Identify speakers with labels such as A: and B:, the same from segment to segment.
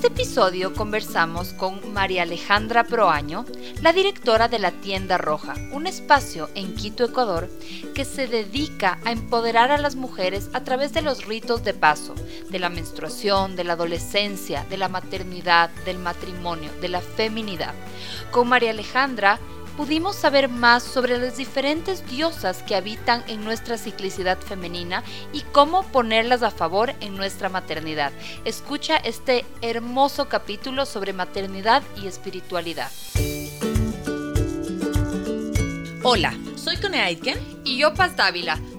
A: este episodio conversamos con María Alejandra Proaño, la directora de la Tienda Roja, un espacio en Quito, Ecuador, que se dedica a empoderar a las mujeres a través de los ritos de paso, de la menstruación, de la adolescencia, de la maternidad, del matrimonio, de la feminidad. Con María Alejandra pudimos saber más sobre las diferentes diosas que habitan en nuestra ciclicidad femenina y cómo ponerlas a favor en nuestra maternidad. Escucha este hermoso capítulo sobre maternidad y espiritualidad.
B: Hola, soy Cone Aitken
A: y yo Paz Dávila.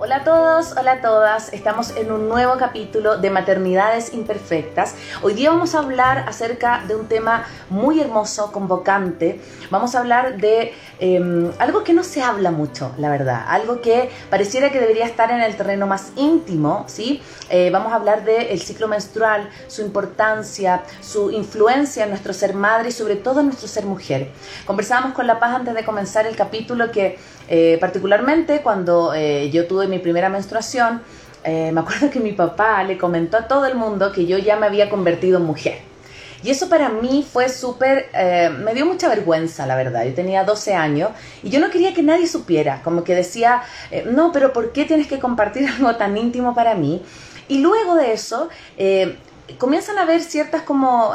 C: Hola a todos, hola a todas. Estamos en un nuevo capítulo de Maternidades Imperfectas. Hoy día vamos a hablar acerca de un tema muy hermoso, convocante. Vamos a hablar de em, algo que no se habla mucho, la verdad. Algo que pareciera que debería estar en el terreno más íntimo, ¿sí? Eh, vamos a hablar del ciclo menstrual, su importancia, su influencia en nuestro ser madre y sobre todo en nuestro ser mujer. Conversábamos con La Paz antes de comenzar el capítulo que eh, particularmente cuando eh, yo tuve mi primera menstruación, eh, me acuerdo que mi papá le comentó a todo el mundo que yo ya me había convertido en mujer. Y eso para mí fue súper, me dio mucha vergüenza, la verdad. Yo tenía 12 años y yo no quería que nadie supiera, como que decía, no, pero ¿por qué tienes que compartir algo tan íntimo para mí? Y luego de eso, comienzan a haber ciertas como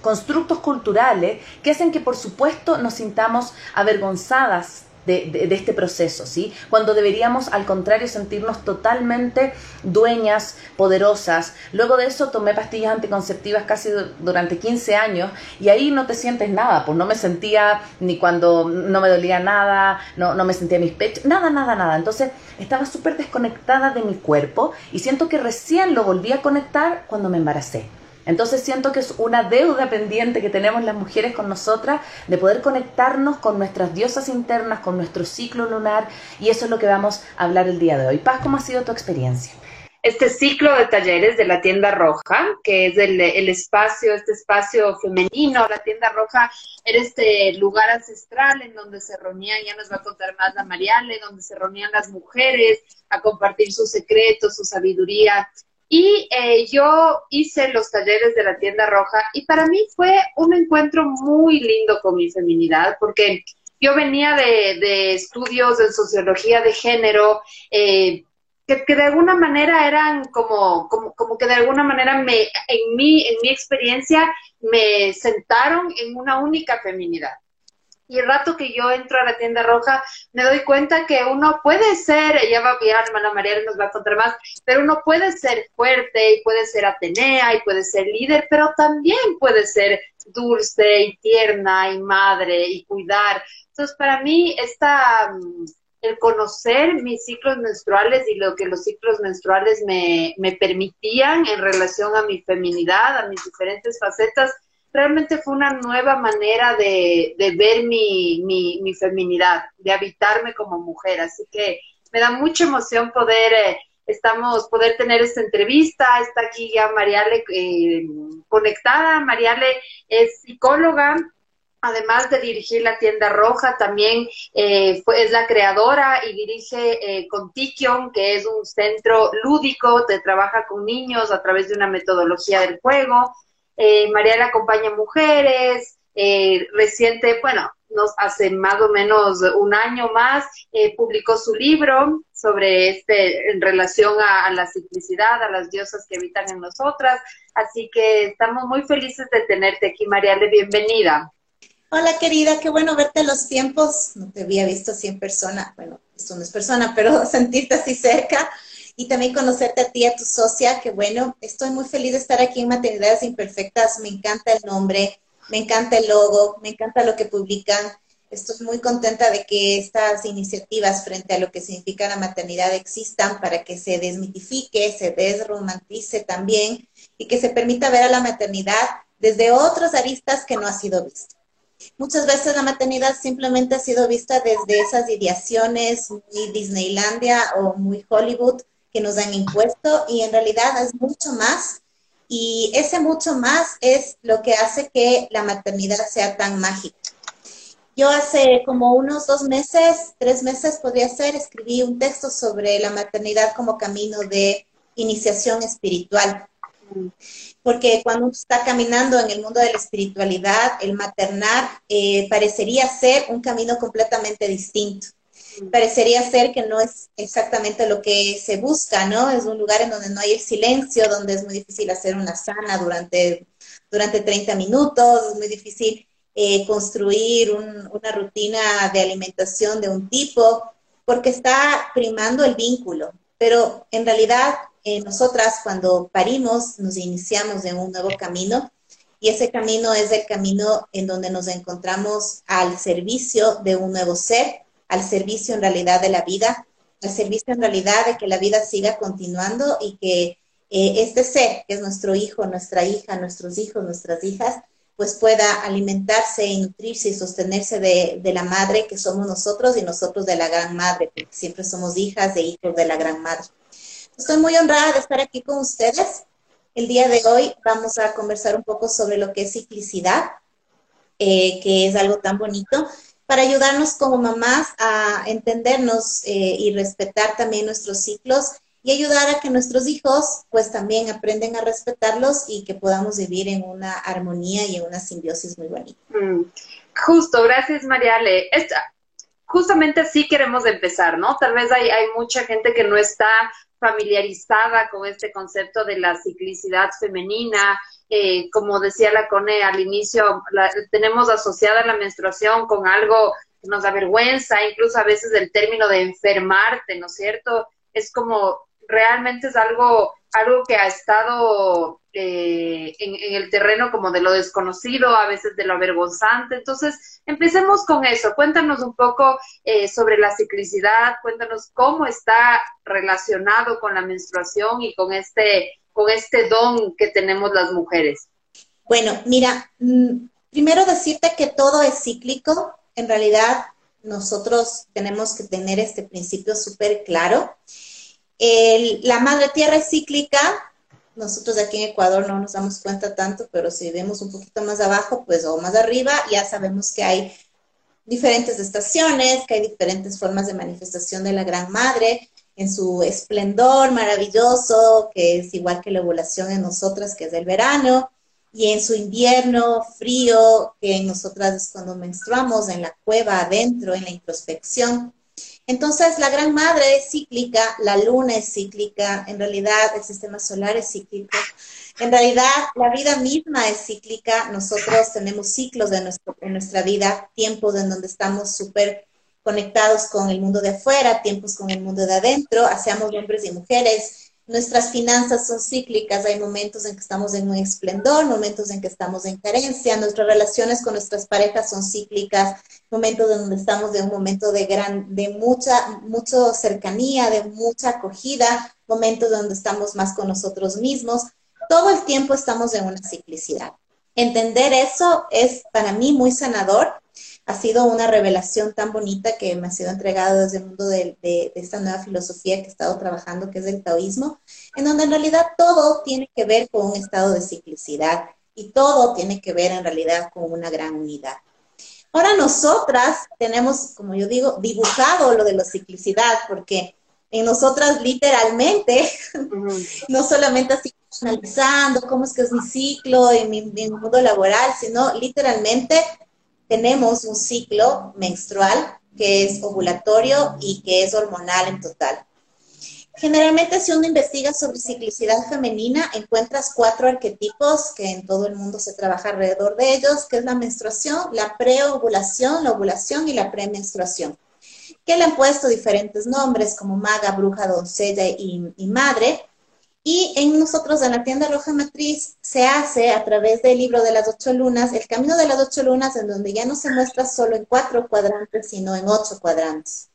C: constructos culturales que hacen que por supuesto nos sintamos avergonzadas de, este proceso, ¿sí? Cuando deberíamos, al contrario, sentirnos totalmente dueñas, poderosas. Luego de eso tomé pastillas anticonceptivas casi durante 15 años y ahí no te sientes nada, pues no me sentía ni cuando no me dolía nada, no, no me sentía mis pechos, nada, nada, nada. Entonces estaba súper desconectada de mi cuerpo y siento que recién lo volví a conectar cuando me embaracé. Entonces siento que es una deuda pendiente que tenemos las mujeres con nosotras de poder conectarnos con nuestras diosas internas, con nuestro ciclo lunar y eso es lo que vamos a hablar el día de hoy. Paz, ¿cómo ha sido tu experiencia?
D: Este ciclo de talleres de la tienda roja, que es el, espacio, este espacio femenino, la tienda roja era este lugar ancestral en donde se reunían, ya nos va a contar más la Mariale, donde se reunían las mujeres a compartir sus secretos, su sabiduría, y eh, yo hice los talleres de la tienda roja y para mí fue un encuentro muy lindo con mi feminidad porque yo venía de, estudios de sociología de género, eh, que, de alguna manera eran como, como, como, que de alguna manera me, en, mi, en mi experiencia me sentaron en una única feminidad. Y el rato que yo entro a la tienda roja, me doy cuenta que uno puede ser, ella va a hermana María nos va a contar más, pero uno puede ser fuerte y puede ser Atenea y puede ser líder, pero también puede ser dulce y tierna y madre y cuidar. Entonces, para mí, esta, mm, el conocer mis ciclos menstruales y lo que los ciclos menstruales me, me permitían en relación a mi feminidad, a mis diferentes facetas, realmente fue una nueva manera de, ver mi, mi, feminidad, de habitarme como mujer. Así que me da mucha emoción poder, eh, estamos, poder tener esta entrevista. Está aquí ya Mariale eh, conectada. Mariale es psicóloga, además de dirigir la tienda roja, también eh, es la creadora y dirige eh, Contikion, que es un centro lúdico, que trabaja con niños a través de una metodología del juego. Eh, Mariana acompaña mujeres, eh, reciente, bueno, nos hace más o menos un año más, eh, publicó su libro sobre este, en relación a, la ciclicidad, a las diosas que habitan en nosotras. Así que estamos muy felices de tenerte aquí, Mariale, bienvenida.
E: Hola querida, qué bueno verte los tiempos. No te había visto así en persona. Bueno, esto no es persona, pero sentirte así cerca. Y también conocerte a ti, a tu socia, que bueno, estoy muy feliz de estar aquí en Maternidades Imperfectas, me encanta el nombre, me encanta el logo, me encanta lo que publican. Estoy muy contenta de que estas iniciativas frente a lo que significa la maternidad existan para que se desmitifique, se desromantice también y que se permita ver a la maternidad desde otras aristas que no ha sido vista. Muchas veces la maternidad simplemente ha sido vista desde esas ideaciones muy Disneylandia o muy Hollywood que nos han impuesto y en realidad es mucho más y ese mucho más es lo que hace que la maternidad sea tan mágica. Yo hace como unos dos meses, tres meses podría ser, escribí un texto sobre la maternidad como camino de iniciación espiritual. Porque cuando uno está caminando en el mundo de la espiritualidad, el maternar eh, parecería ser un camino completamente distinto. Parecería ser que no es exactamente lo que se busca, ¿no? Es un lugar en donde no hay el silencio, donde es muy difícil hacer una sana durante, durante 30 minutos, es muy difícil eh, construir una rutina de alimentación de un tipo, porque está primando el vínculo. Pero en realidad eh, nosotras cuando parimos nos iniciamos en un nuevo camino y ese camino es el camino en donde nos encontramos al servicio de un nuevo ser, al servicio en realidad de la vida, al servicio en realidad de que la vida siga continuando y que eh, este ser, que es nuestro hijo, nuestra hija, nuestros hijos, nuestras hijas, pues pueda alimentarse y nutrirse y sostenerse de, de, la madre que somos nosotros y nosotros de la gran madre, porque siempre somos hijas e hijos de la gran madre. Estoy muy honrada de estar aquí con ustedes. El día de hoy vamos a conversar un poco sobre lo que es ciclicidad, eh, que es algo tan bonito, para ayudarnos como mamás a entendernos eh, y respetar también nuestros ciclos y ayudar a que nuestros hijos pues también aprenden a respetarlos y que podamos vivir en una armonía y en una simbiosis muy bonita. Mm,
D: justo, gracias Mariale. Esta, justamente así queremos empezar, ¿no? Tal vez hay, hay mucha gente que no está familiarizada con este concepto de la ciclicidad femenina. Eh, como decía la Cone al inicio, tenemos asociada la menstruación con algo que nos avergüenza, incluso a veces el término de enfermarte, ¿no es cierto? Es como realmente es algo, algo que ha estado eh, en, el terreno como de lo desconocido, a veces de lo avergonzante. Entonces, empecemos con eso. Cuéntanos un poco eh, sobre la ciclicidad, cuéntanos cómo está relacionado con la menstruación y con este, con este don que tenemos las mujeres.
E: Bueno, mira, mm, primero decirte que todo es cíclico. En realidad, nosotros tenemos que tener este principio súper claro la madre tierra es cíclica. Nosotros aquí en Ecuador no nos damos cuenta tanto, pero si vemos un poquito más abajo, pues o más arriba, ya sabemos que hay diferentes estaciones, que hay diferentes formas de manifestación de la Gran Madre en su esplendor maravilloso, que es igual que la ovulación en nosotras, que es el verano, y en su invierno frío, que en nosotras es cuando menstruamos, en la cueva adentro, en la introspección. Entonces, la Gran Madre es cíclica, la Luna es cíclica, en realidad el sistema solar es cíclico, en realidad la vida misma es cíclica, nosotros tenemos ciclos de en nuestra vida, tiempos en donde estamos súper conectados con el mundo de afuera, tiempos con el mundo de adentro, hacemos hombres y mujeres, Nuestras finanzas son cíclicas, hay momentos en que estamos en un esplendor, momentos en que estamos en carencia, nuestras relaciones con nuestras parejas son cíclicas, momentos en donde estamos en un momento de gran, de mucha, mucha cercanía, de mucha acogida, momentos donde estamos más con nosotros mismos. Todo el tiempo estamos en una ciclicidad. Entender eso es para mí muy sanador ha sido una revelación tan bonita que me ha sido entregado desde el mundo de, esta nueva filosofía que he estado trabajando, que es el taoísmo, en donde en realidad todo tiene que ver con un estado de ciclicidad y todo tiene que ver en realidad con una gran unidad. Ahora nosotras tenemos, como yo digo, dibujado lo de la ciclicidad, porque en nosotras literalmente, no solamente así analizando cómo es que es mi ciclo en mi mundo laboral, sino literalmente tenemos un ciclo menstrual que es ovulatorio y que es hormonal en total. Generalmente si uno investiga sobre ciclicidad femenina, encuentras cuatro arquetipos que en todo el mundo se trabaja alrededor de ellos, que es la menstruación, la preovulación, la ovulación y la premenstruación. que le han puesto diferentes nombres como maga, bruja, doncella y, y madre. Y en nosotros, en la tienda Roja Matriz, se hace a través del libro de las ocho lunas, el camino de las ocho lunas, en donde ya no se muestra solo en cuatro cuadrantes, sino en ocho cuadrantes.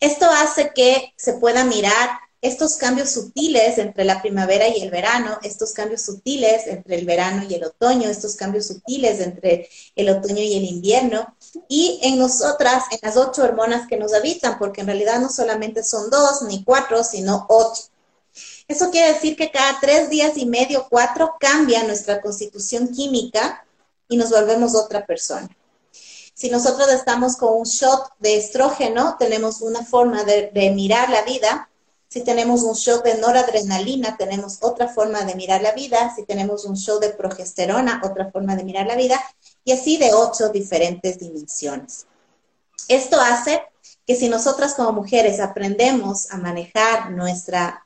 E: Esto hace que se pueda mirar estos cambios sutiles entre la primavera y el verano, estos cambios sutiles entre el verano y el otoño, estos cambios sutiles entre el otoño y el invierno, y en nosotras, en las ocho hormonas que nos habitan, porque en realidad no solamente son dos ni cuatro, sino ocho. Eso quiere decir que cada tres días y medio, cuatro, cambia nuestra constitución química y nos volvemos otra persona. Si nosotros estamos con un shot de estrógeno, tenemos una forma de, mirar la vida. Si tenemos un shot de noradrenalina, tenemos otra forma de mirar la vida. Si tenemos un shot de progesterona, otra forma de mirar la vida. Y así de ocho diferentes dimensiones. Esto hace que si nosotras como mujeres aprendemos a manejar nuestra,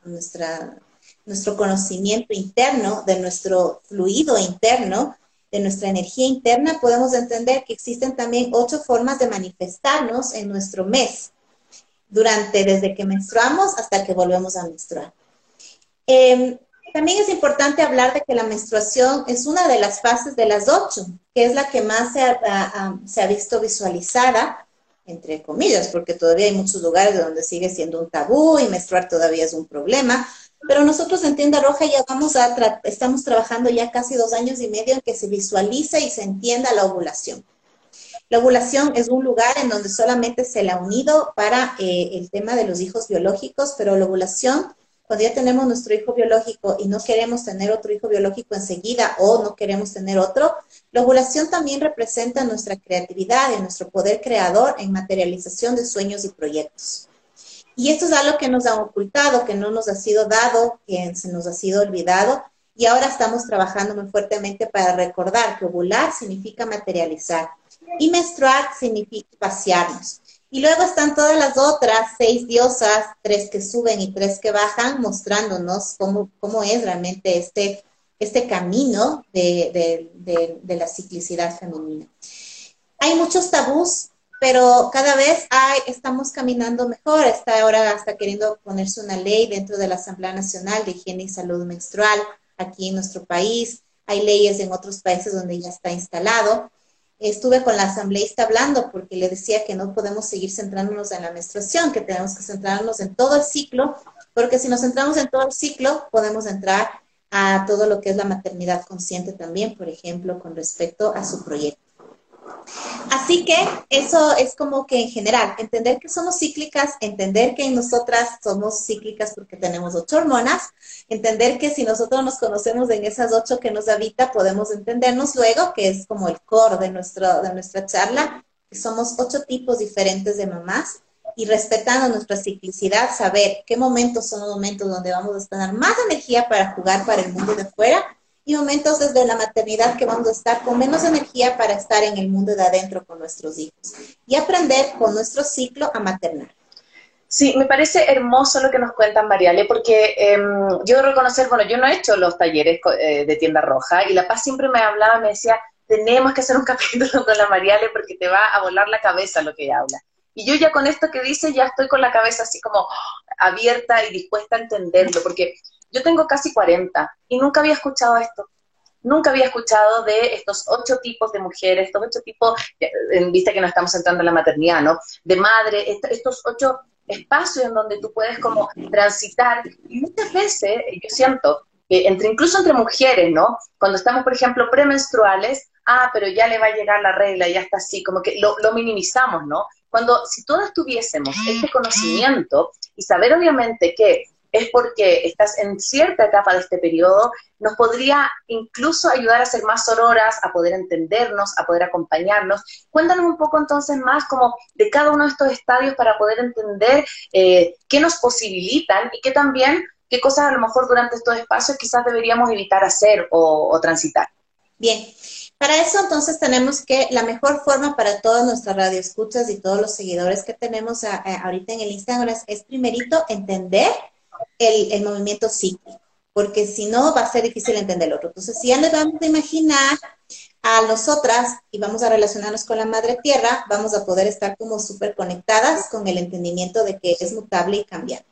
E: nuestro conocimiento interno, de nuestro fluido interno, de nuestra energía interna, podemos entender que existen también ocho formas de manifestarnos en nuestro mes, durante desde que menstruamos hasta que volvemos a menstruar. Em, también es importante hablar de que la menstruación es una de las fases de las ocho, que es la que más se ha, se ha visto visualizada entre comillas, porque todavía hay muchos lugares donde sigue siendo un tabú y menstruar todavía es un problema. Pero nosotros en Tienda Roja ya vamos a estamos trabajando ya casi dos años y medio en que se visualice y se entienda la ovulación. La ovulación es un lugar en donde solamente se le ha unido para eh, el tema de los hijos biológicos, pero la ovulación cuando ya tenemos nuestro hijo biológico y no queremos tener otro hijo biológico enseguida o no queremos tener otro, la ovulación también representa nuestra creatividad y nuestro poder creador en materialización de sueños y proyectos. Y esto es algo que nos han ocultado, que no nos ha sido dado, que se nos ha sido olvidado. Y ahora estamos trabajando muy fuertemente para recordar que ovular significa materializar y menstruar significa pasearnos. Y luego están todas las otras seis diosas, tres que suben y tres que bajan, mostrándonos cómo, cómo es realmente este, este camino de, la ciclicidad femenina. Hay muchos tabús, pero cada vez hay, estamos caminando mejor. Está ahora hasta queriendo ponerse una ley dentro de la Asamblea Nacional de Higiene y Salud Menstrual aquí en nuestro país. Hay leyes en otros países donde ya está instalado estuve con la asambleísta hablando porque le decía que no podemos seguir centrándonos en la menstruación, que tenemos que centrarnos en todo el ciclo, porque si nos centramos en todo el ciclo, podemos entrar a todo lo que es la maternidad consciente también, por ejemplo, con respecto a su proyecto. Así que eso es como que en general, entender que somos cíclicas, entender que nosotras somos cíclicas porque tenemos ocho hormonas, entender que si nosotros nos conocemos en esas ocho que nos habita, podemos entendernos luego, que es como el core de, nuestro, de nuestra charla, que somos ocho tipos diferentes de mamás y respetando nuestra ciclicidad, saber qué momentos son los momentos donde vamos a tener más energía para jugar para el mundo de fuera y momentos desde la maternidad que vamos a estar con menos energía para estar en el mundo de adentro con nuestros hijos y aprender con nuestro ciclo a maternar.
C: Sí, me parece hermoso lo que nos cuentan, Mariale, porque eh, yo reconocer, bueno, yo no he hecho los talleres eh, de tienda roja y La Paz siempre me hablaba, me decía, tenemos que hacer un capítulo con la Mariale porque te va a volar la cabeza lo que ella habla. Y yo ya con esto que dice ya estoy con la cabeza así como abierta y dispuesta a entenderlo, porque yo tengo casi 40 y nunca había escuchado esto. Nunca había escuchado de estos ocho tipos de mujeres, estos ocho tipos, en vista que no estamos entrando en la maternidad, ¿no? De madre, estos ocho espacios en donde tú puedes como transitar. Y muchas veces yo siento que entre, incluso entre mujeres, ¿no? Cuando estamos, por ejemplo, premenstruales, ah, pero ya le va a llegar la regla, ya está así, como que lo, lo minimizamos, ¿no? Cuando si todas tuviésemos este conocimiento y saber obviamente que es porque estás en cierta etapa de este periodo, nos podría incluso ayudar a ser más sororas, a poder entendernos, a poder acompañarnos. Cuéntanos un poco entonces más como de cada uno de estos estadios para poder entender eh, qué nos posibilitan y qué también, qué cosas a lo mejor durante estos espacios quizás deberíamos evitar hacer o, transitar.
E: Bien, para eso entonces tenemos que la mejor forma para todas nuestras radioescuchas y todos los seguidores que tenemos ahorita en el Instagram es primerito entender el, movimiento cíclico, porque si no va a ser difícil entender el otro. Entonces, si ya nos vamos a imaginar a nosotras y vamos a relacionarnos con la madre tierra, vamos a poder estar como súper conectadas con el entendimiento de que es mutable y cambiante.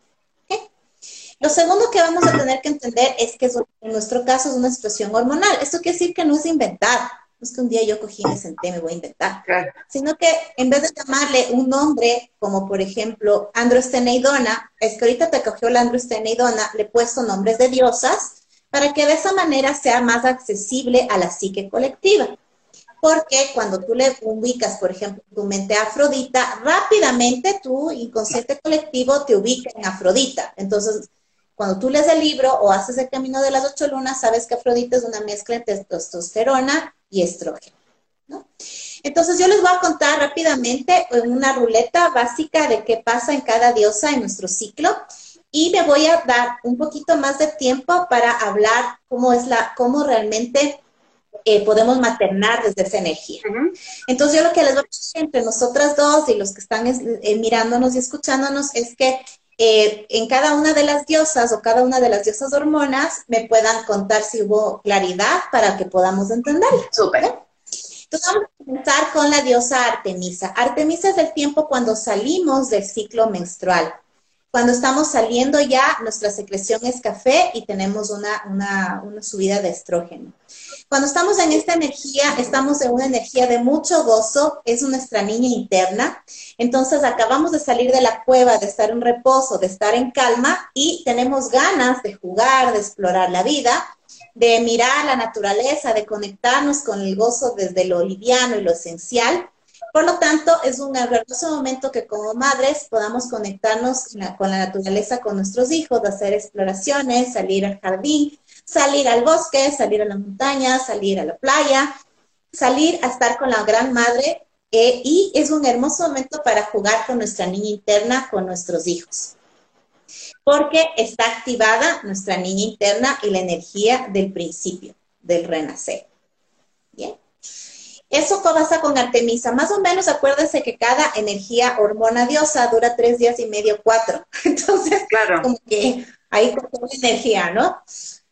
E: Lo segundo que vamos a tener que entender es que en nuestro caso es una situación hormonal. Esto quiere decir que no es inventar. No es que un día yo cogí y me senté, me voy a inventar. Sino que en vez de llamarle un nombre, como por ejemplo androsteneidona, es que ahorita te cogió la androsteneidona, le he puesto nombres de diosas para que de esa manera sea más accesible a la psique colectiva. Porque cuando tú le ubicas, por ejemplo, tu mente a Afrodita, rápidamente tu inconsciente colectivo te ubica en Afrodita. Entonces, cuando tú lees el libro o haces el camino de las ocho lunas, sabes que Afrodita es una mezcla entre testosterona y estrógeno. Entonces yo les voy a contar rápidamente en una ruleta básica de qué pasa en cada diosa en nuestro ciclo y me voy a dar un poquito más de tiempo para hablar cómo es la, cómo realmente eh, podemos maternar desde esa energía. Entonces yo lo que les voy a decir entre nosotras dos y los que están eh, mirándonos y escuchándonos es que eh, en cada una de las diosas o cada una de las diosas hormonas me puedan contar si hubo claridad para que podamos entenderla.
C: Súper.
E: Entonces vamos a comenzar con la diosa Artemisa. Artemisa es el tiempo cuando salimos del ciclo menstrual. Cuando estamos saliendo ya, nuestra secreción es café y tenemos una, una, una subida de estrógeno. Cuando estamos en esta energía, estamos en una energía de mucho gozo, es nuestra niña interna. Entonces acabamos de salir de la cueva, de estar en reposo, de estar en calma y tenemos ganas de jugar, de explorar la vida, de mirar la naturaleza, de conectarnos con el gozo desde lo liviano y lo esencial. Por lo tanto, es un hermoso momento que como madres podamos conectarnos con la naturaleza con nuestros hijos, hacer exploraciones, salir al jardín, salir al bosque, salir a la montaña, salir a la playa, salir a estar con la gran madre eh, y es un hermoso momento para jugar con nuestra niña interna, con nuestros hijos. Porque está activada nuestra niña interna y la energía del principio, del renacer. Eso pasa con Artemisa. Más o menos acuérdense que cada energía hormona diosa dura tres días y medio, cuatro. Entonces, claro. como que hay como energía, ¿no?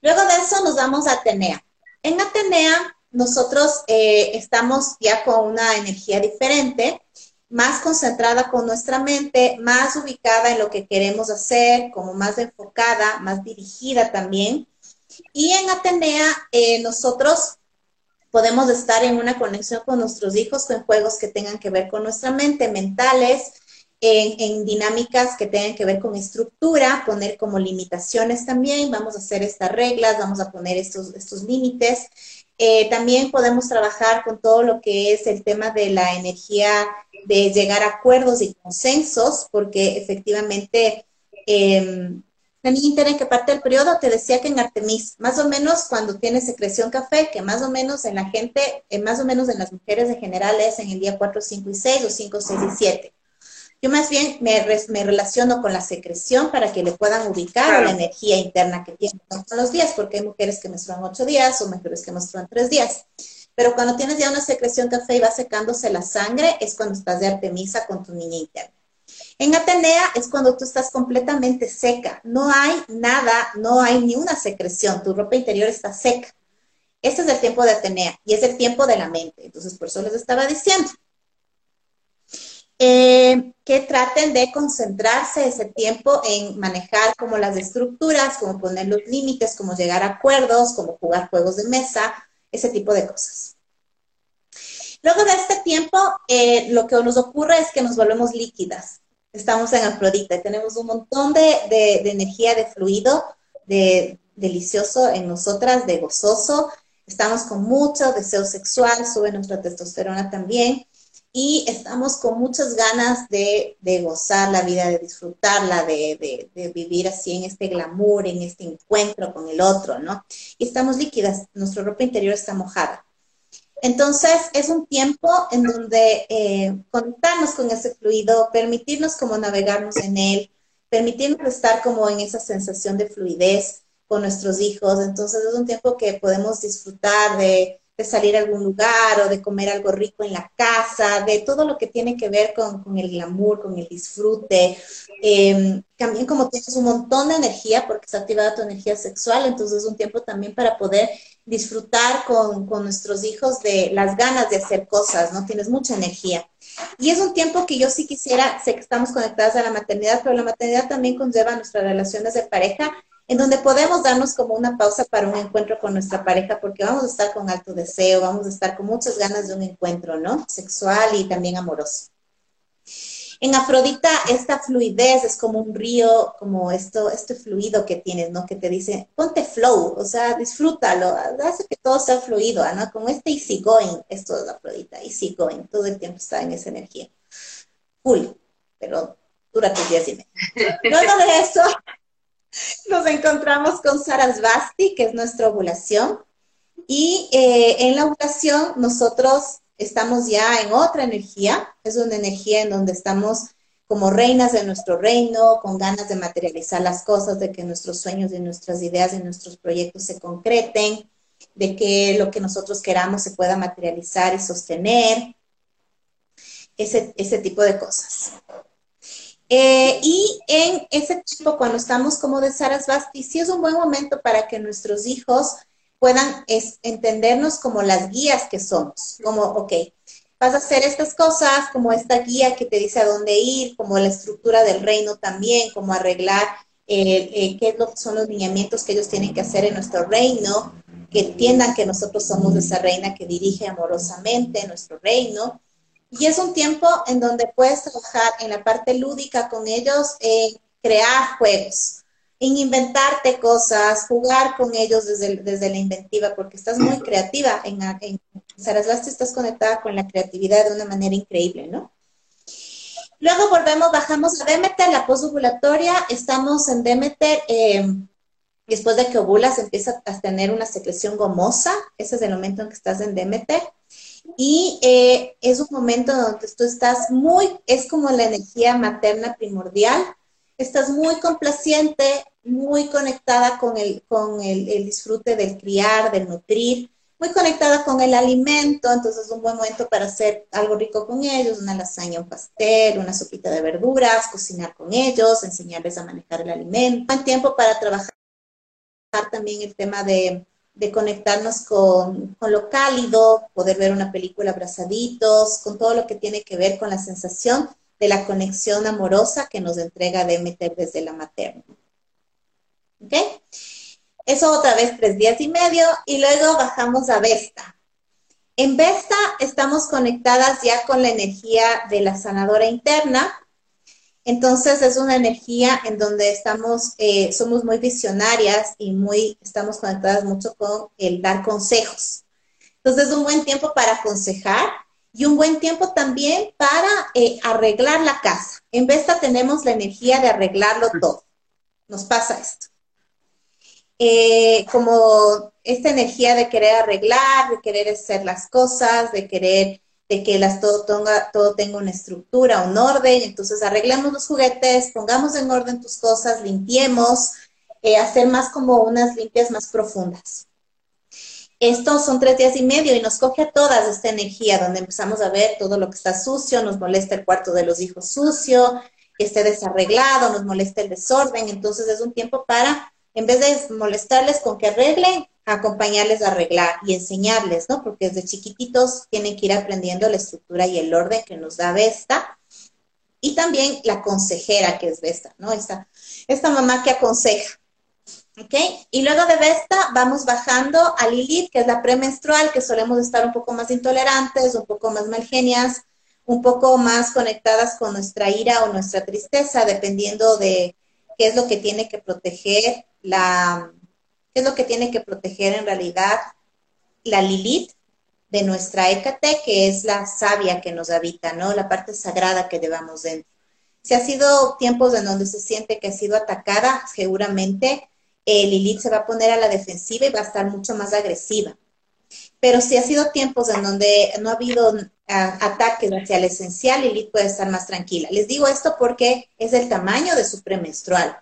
E: Luego de eso nos vamos a Atenea. En Atenea nosotros eh, estamos ya con una energía diferente, más concentrada con nuestra mente, más ubicada en lo que queremos hacer, como más enfocada, más dirigida también. Y en Atenea eh, nosotros podemos estar en una conexión con nuestros hijos, con juegos que tengan que ver con nuestra mente, mentales, en, dinámicas que tengan que ver con estructura, poner como limitaciones también, vamos a hacer estas reglas, vamos a poner estos, estos límites. Eh, también podemos trabajar con todo lo que es el tema de la energía de llegar a acuerdos y consensos, porque efectivamente eh, la niña interna que parte del periodo te decía que en Artemis, más o menos cuando tienes secreción café, que más o menos en la gente, eh, más o menos en las mujeres en general es en el día 4, 5 y 6 o 5, 6 y 7. Yo más bien me, me, relaciono con la secreción para que le puedan ubicar la energía interna que tienen con los días, porque hay mujeres que menstruan ocho días o mujeres que menstruan tres días. Pero cuando tienes ya una secreción café y va secándose la sangre, es cuando estás de Artemisa con tu niña interna. En Atenea es cuando tú estás completamente seca, no hay nada, no hay ni una secreción, tu ropa interior está seca. Este es el tiempo de Atenea y es el tiempo de la mente. Entonces, por eso les estaba diciendo. Eh, que traten de concentrarse ese tiempo en manejar como las estructuras, como poner los límites, como llegar a acuerdos, como jugar juegos de mesa, ese tipo de cosas. Luego de este tiempo, eh, lo que nos ocurre es que nos volvemos líquidas. Estamos en Afrodita tenemos un montón de, de energía, de fluido, de delicioso en nosotras, de gozoso. Estamos con mucho deseo sexual, sube nuestra testosterona también y estamos con muchas ganas de, gozar la vida, de disfrutarla, de, vivir así en este glamour, en este encuentro con el otro, ¿no? Y estamos líquidas, nuestra ropa interior está mojada. Entonces es un tiempo en donde eh, conectarnos con ese fluido, permitirnos como navegarnos en él, permitirnos estar como en esa sensación de fluidez con nuestros hijos. Entonces es un tiempo que podemos disfrutar de salir a algún lugar o de comer algo rico en la casa, de todo lo que tiene que ver con, el glamour, con el disfrute. Eh, también como tienes un montón de energía porque está activada tu energía sexual, entonces es un tiempo también para poder disfrutar con, con nuestros hijos de las ganas de hacer cosas, ¿no? Tienes mucha energía. Y es un tiempo que yo sí quisiera, sé que estamos conectadas a la maternidad, pero la maternidad también conlleva nuestras relaciones de pareja en donde podemos darnos como una pausa para un encuentro con nuestra pareja, porque vamos a estar con alto deseo, vamos a estar con muchas ganas de un encuentro, ¿no? Sexual y también amoroso. En Afrodita, esta fluidez es como un río, como esto, este fluido que tienes, ¿no? Que te dice, ponte flow, o sea, disfrútalo, hace que todo sea fluido, ¿no? Como este easy going, esto es Afrodita, easy going, todo el tiempo está en esa energía. Cool, pero dura tus días y medio. Luego de eso, nos encontramos con Sarasvati, que es nuestra ovulación. Y eh, en la ovulación nosotros estamos ya en otra energía, es una energía en donde estamos como reinas de nuestro reino, con ganas de materializar las cosas, de que nuestros sueños y nuestras ideas y nuestros proyectos se concreten, de que lo que nosotros queramos se pueda materializar y sostener, ese, ese tipo de cosas. Eh, y en ese tiempo, cuando estamos como de Sarasvati, sí es un buen momento para que nuestros hijos puedan entendernos como las guías que somos, como, ok, vas a hacer estas cosas, como esta guía que te dice a dónde ir, como la estructura del reino también, como arreglar eh, eh, qué es son los lineamientos que ellos tienen que hacer en nuestro reino, que entiendan que nosotros somos esa reina que dirige amorosamente nuestro reino. Y es un tiempo en donde puedes trabajar en la parte lúdica con ellos, en crear juegos, en inventarte cosas, jugar con ellos desde, desde la inventiva, porque estás muy creativa. En, en estás conectada con la creatividad de una manera increíble, ¿no? Luego volvemos, bajamos a Demeter, la posovulatoria, estamos en Demeter, eh, después de que ovulas empieza a tener una secreción gomosa, ese es el momento en que estás en Demeter. Y eh, es un momento donde tú estás muy, es como la energía materna primordial, estás muy complaciente, muy conectada con el, con el, disfrute del criar, del nutrir, muy conectada con el alimento, entonces es un buen momento para hacer algo rico con ellos, una lasaña, un pastel, una sopita de verduras, cocinar con ellos, enseñarles a manejar el alimento. Buen tiempo para trabajar también el tema de de conectarnos con, lo cálido, poder ver una película abrazaditos, con todo lo que tiene que ver con la sensación de la conexión amorosa que nos entrega Demeter desde la materna. ¿Ok? Eso otra vez tres días y medio y luego bajamos a Vesta. En Vesta estamos conectadas ya con la energía de la sanadora interna, entonces es una energía en donde estamos, eh, somos muy visionarias y muy, estamos conectadas mucho con el dar consejos. Entonces es un buen tiempo para aconsejar y un buen tiempo también para eh, arreglar la casa. En Vesta tenemos la energía de arreglarlo todo. Nos pasa esto. Eh, como esta energía de querer arreglar, de querer hacer las cosas, de querer de que las, todo, tenga, todo tenga una estructura, un orden, entonces arreglemos los juguetes, pongamos en orden tus cosas, limpiemos, eh, hacer más como unas limpias más profundas. Estos son tres días y medio y nos coge a todas esta energía donde empezamos a ver todo lo que está sucio, nos molesta el cuarto de los hijos sucio, esté desarreglado, nos molesta el desorden, entonces es un tiempo para, en vez de molestarles con que arreglen, acompañarles a arreglar y enseñarles, ¿no? Porque desde chiquititos tienen que ir aprendiendo la estructura y el orden que nos da Vesta. Y también la consejera que es Vesta, ¿no? Esta, esta mamá que aconseja. ¿Ok? Y luego de Vesta vamos bajando a Lilith, que es la premenstrual, que solemos estar un poco más intolerantes, un poco más malgenias, un poco más conectadas con nuestra ira o nuestra tristeza, dependiendo de qué es lo que tiene que proteger la, ¿Qué es lo que tiene que proteger en realidad la Lilith de nuestra Hécate, que es la sabia que nos habita, ¿no? La parte sagrada que llevamos dentro. Si ha sido tiempos en donde se siente que ha sido atacada, seguramente eh, Lilith se va a poner a la defensiva y va a estar mucho más agresiva. Pero si ha sido tiempos en donde no ha habido ah, ataques hacia el esencial, Lilith puede estar más tranquila. Les digo esto porque es el tamaño de su premenstrual.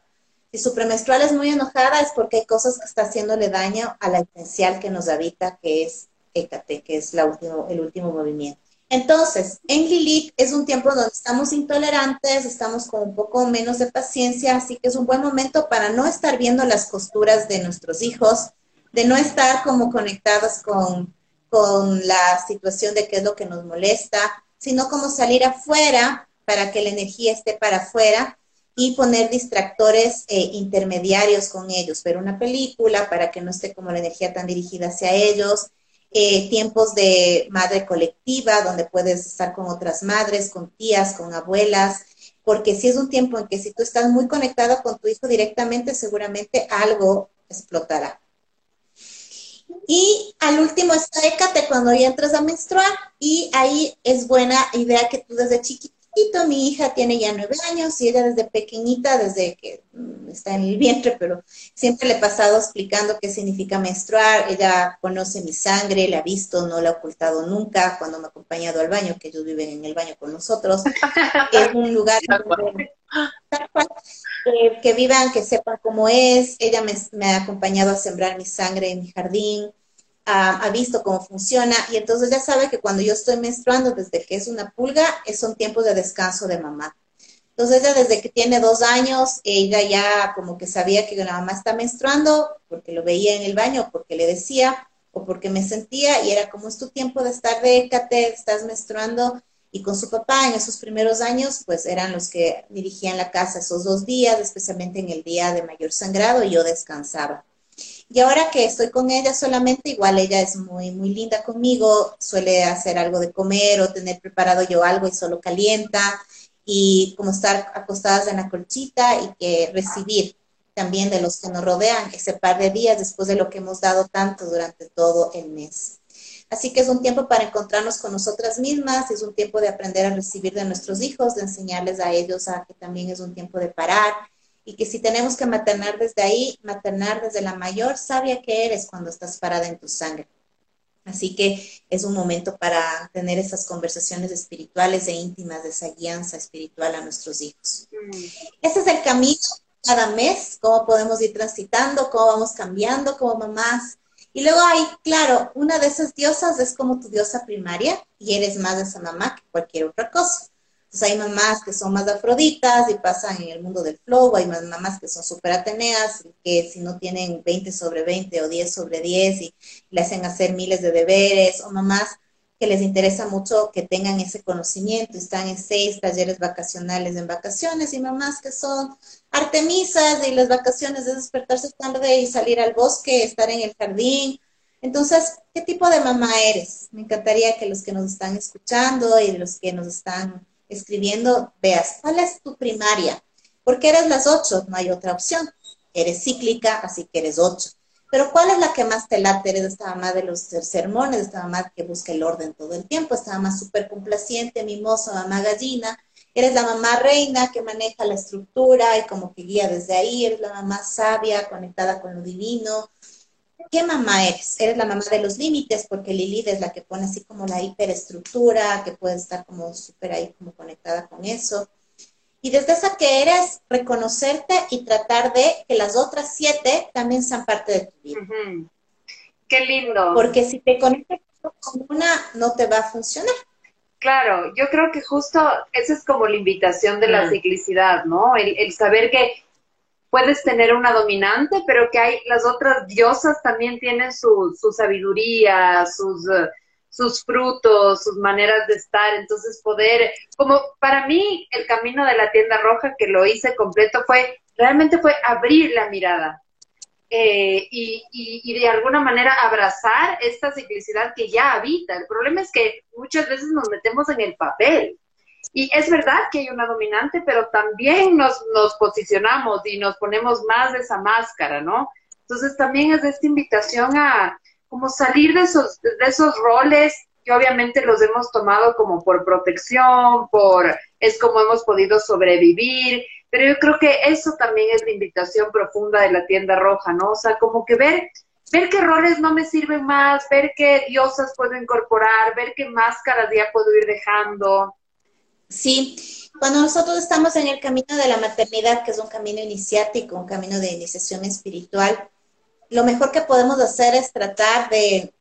E: Si su premenstrual es muy enojada es porque hay cosas que está haciéndole daño a la esencial que nos habita, que es Hécate, que es último, el último movimiento. Entonces, en Lilith es un tiempo donde estamos intolerantes, estamos con un poco menos de paciencia, así que es un buen momento para no estar viendo las costuras de nuestros hijos, de no estar como conectados con, con la situación de qué es lo que nos molesta, sino como salir afuera para que la energía esté para afuera y poner distractores eh, intermediarios con ellos, ver una película para que no esté como la energía tan dirigida hacia ellos, eh, tiempos de madre colectiva, donde puedes estar con otras madres, con tías, con abuelas, porque si es un tiempo en que si tú estás muy conectado con tu hijo directamente, seguramente algo explotará. Y al último está Écate cuando ya entras a menstruar y ahí es buena idea que tú desde chiquito mi hija tiene ya nueve años y ella desde pequeñita, desde que mm, está en el vientre, pero siempre le he pasado explicando qué significa menstruar. Ella conoce mi sangre, la ha visto, no la ha ocultado nunca cuando me ha acompañado al baño, que ellos viven en el baño con nosotros. es un lugar eh, que vivan, que sepan cómo es. Ella me, me ha acompañado a sembrar mi sangre en mi jardín ha, visto cómo funciona y entonces ya sabe que cuando yo estoy menstruando, desde que es una pulga, son tiempos de descanso de mamá. Entonces ella desde que tiene dos años, ella ya como que sabía que la mamá está menstruando porque lo veía en el baño, porque le decía o porque me sentía y era como es tu tiempo de estar décate, estás menstruando y con su papá en esos primeros años pues eran los que dirigían la casa esos dos días, especialmente en el día de mayor sangrado yo descansaba. Y ahora que estoy con ella solamente, igual ella es muy, muy linda conmigo, suele hacer algo de comer o tener preparado yo algo y solo calienta y como estar acostadas en la colchita y que recibir también de los que nos rodean ese par de días después de lo que hemos dado tanto durante todo el mes. Así que es un tiempo para encontrarnos con nosotras mismas, es un tiempo de aprender a recibir de nuestros hijos, de enseñarles a ellos a que también es un tiempo de parar, y que si tenemos que maternar desde ahí, maternar desde la mayor sabia que eres cuando estás parada en tu sangre. Así que es un momento para tener esas conversaciones espirituales e íntimas de esa guianza espiritual a nuestros hijos. Mm. Ese es el camino cada mes, cómo podemos ir transitando, cómo vamos cambiando como mamás. Y luego hay, claro, una de esas diosas es como tu diosa primaria y eres más de esa mamá que cualquier otra cosa. Entonces hay mamás que son más afroditas y pasan en el mundo del flow, hay más mamás que son súper ateneas, que si no tienen 20 sobre 20 o 10 sobre 10 y le hacen hacer miles de deberes, o mamás que les interesa mucho que tengan ese conocimiento, están en seis talleres vacacionales en vacaciones, y mamás que son artemisas y las vacaciones es despertarse tarde y salir al bosque, estar en el jardín. Entonces, ¿qué tipo de mamá eres? Me encantaría que los que nos están escuchando y los que nos están escribiendo, veas, ¿cuál es tu primaria? Porque eres las ocho, no hay otra opción. Eres cíclica, así que eres ocho. Pero ¿cuál es la que más te late? Eres esta mamá de los sermones, esta mamá que busca el orden todo el tiempo, esta mamá súper complaciente, mimosa, mamá gallina. Eres la mamá reina que maneja la estructura y como que guía desde ahí. Eres la mamá sabia, conectada con lo divino. ¿Qué mamá eres? Eres la mamá de los límites, porque Lilith es la que pone así como la hiperestructura, que puede estar como súper ahí como conectada con eso. Y desde esa que eres, reconocerte y tratar de que las otras siete también sean parte de tu vida.
D: Qué lindo.
E: Porque si te conectas con una, no te va a funcionar.
D: Claro, yo creo que justo esa es como la invitación de la ciclicidad, ¿no? el saber que puedes tener una dominante, pero que hay las otras diosas también tienen su, su sabiduría, sus, sus frutos, sus maneras de estar. Entonces poder, como para mí el camino de la tienda roja que lo hice completo fue, realmente fue abrir la mirada. Eh, y, y, y, de alguna manera abrazar esta ciclicidad que ya habita. El problema es que muchas veces nos metemos en el papel y es verdad que hay una dominante, pero también nos, posicionamos y nos ponemos más de esa máscara, ¿no? Entonces también es esta invitación a como salir de esos, de esos roles que obviamente los hemos tomado como por protección, por es como hemos podido sobrevivir, pero yo creo que eso también es la invitación profunda de la tienda roja, ¿no? O sea, como que ver, ver qué roles no me sirven más, ver qué diosas puedo incorporar, ver qué máscaras ya puedo ir dejando,
E: Sí, cuando nosotros estamos en el camino de la maternidad, que es un camino iniciático, un camino de iniciación espiritual, lo mejor que podemos hacer es tratar de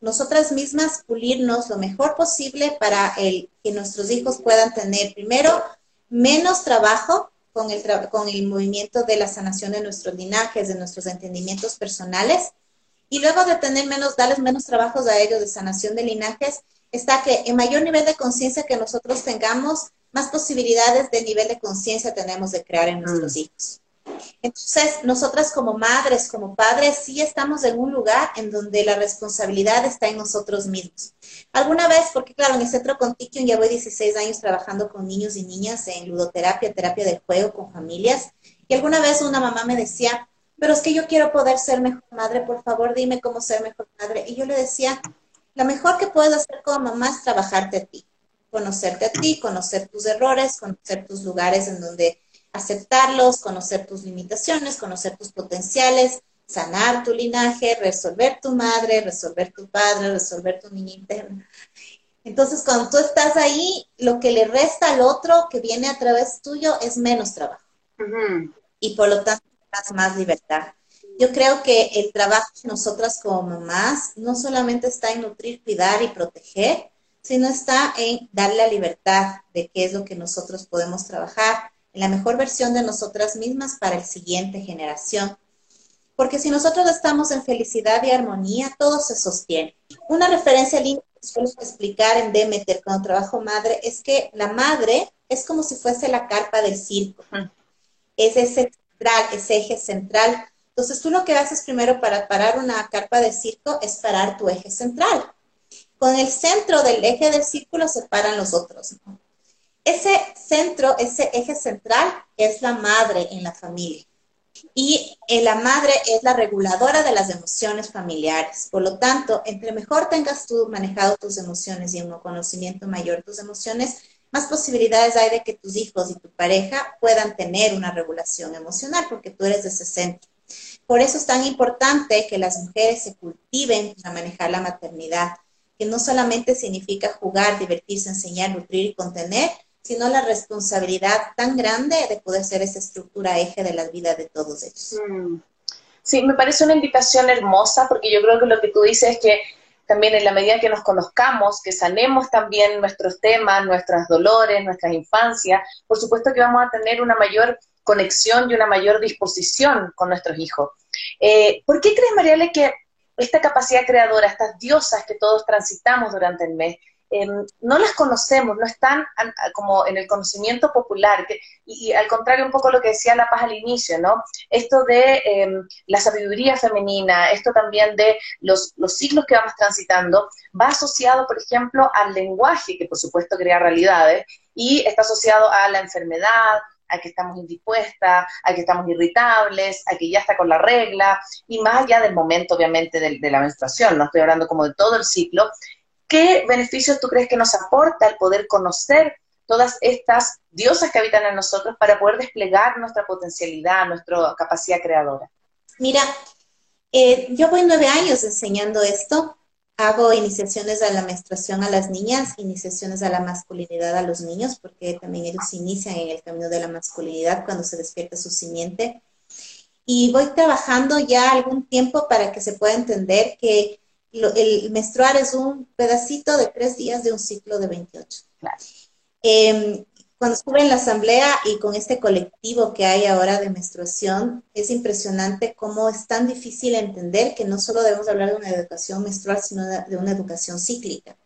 E: nosotras mismas pulirnos lo mejor posible para que nuestros hijos puedan tener primero menos trabajo con el, con el movimiento de la sanación de nuestros linajes, de nuestros entendimientos personales, y luego de tener menos, darles menos trabajos a ellos de sanación de linajes, está que en mayor nivel de conciencia que nosotros tengamos, más posibilidades de nivel de conciencia tenemos de crear en nuestros mm. hijos. Entonces, nosotras como madres, como padres, sí estamos en un lugar en donde la responsabilidad está en nosotros mismos. Alguna vez, porque claro, en el centro Contiquium ya voy 16 años trabajando con niños y niñas en ludoterapia, terapia del juego, con familias, y alguna vez una mamá me decía, pero es que yo quiero poder ser mejor madre, por favor dime cómo ser mejor madre. Y yo le decía, lo mejor que puedes hacer como mamá es trabajarte a ti, conocerte a ti, conocer tus errores, conocer tus lugares en donde aceptarlos, conocer tus limitaciones, conocer tus potenciales, sanar tu linaje, resolver tu madre, resolver tu padre, resolver tu niña interna. Entonces, cuando tú estás ahí, lo que le resta al otro que viene a través tuyo es menos trabajo. Y por lo tanto, más libertad. Yo creo que el trabajo de nosotras como mamás no solamente está en nutrir, cuidar y proteger, sino está en darle la libertad de qué es lo que nosotros podemos trabajar en la mejor versión de nosotras mismas para el siguiente generación. Porque si nosotros estamos en felicidad y armonía, todo se sostiene. Una referencia linda que suelo explicar en Demeter cuando trabajo madre es que la madre es como si fuese la carpa del circo. Es ese central, ese eje central. Entonces tú lo que haces primero para parar una carpa de circo es parar tu eje central. Con el centro del eje del círculo se paran los otros. Ese centro, ese eje central es la madre en la familia. Y eh, la madre es la reguladora de las emociones familiares. Por lo tanto, entre mejor tengas tú manejado tus emociones y un conocimiento mayor de tus emociones, más posibilidades hay de que tus hijos y tu pareja puedan tener una regulación emocional, porque tú eres de ese centro. Por eso es tan importante que las mujeres se cultiven para manejar la maternidad, que no solamente significa jugar, divertirse, enseñar, nutrir y contener, sino la responsabilidad tan grande de poder ser esa estructura eje de la vida de todos ellos. Mm.
C: Sí, me parece una invitación hermosa porque yo creo que lo que tú dices es que también en la medida que nos conozcamos, que sanemos también nuestros temas, nuestros dolores, nuestras infancias, por supuesto que vamos a tener una mayor conexión y una mayor disposición con nuestros hijos. Eh, ¿Por qué crees, Mariale, que esta capacidad creadora, estas diosas que todos transitamos durante el mes, Em, no las conocemos, no están como en el conocimiento popular, y, al contrario un poco lo que decía La Paz al inicio, ¿no? Esto de em, la sabiduría femenina, esto también de los, los ciclos que vamos transitando, va asociado, por ejemplo, al lenguaje, que por supuesto crea realidades, y está asociado a la enfermedad, a que estamos indispuestas, a que estamos irritables, a que ya está con la regla, y más allá del momento, obviamente, de, la menstruación, no estoy hablando como de todo el ciclo, ¿Qué beneficios tú crees que nos aporta el poder conocer todas estas diosas que habitan en nosotros para poder desplegar nuestra potencialidad, nuestra capacidad creadora?
E: Mira, eh, yo voy nueve años enseñando esto. Hago iniciaciones a la menstruación a las niñas, iniciaciones a la masculinidad a los niños, porque también ellos inician en el camino de la masculinidad cuando se despierta su simiente. Y voy trabajando ya algún tiempo para que se pueda entender que el menstruar es un pedacito de tres días de un ciclo de 28. Em, cuando estuve en la asamblea y con este colectivo que hay ahora de menstruación, es impresionante cómo es tan difícil entender que no solo debemos hablar de una educación menstrual, sino de una educación cíclica.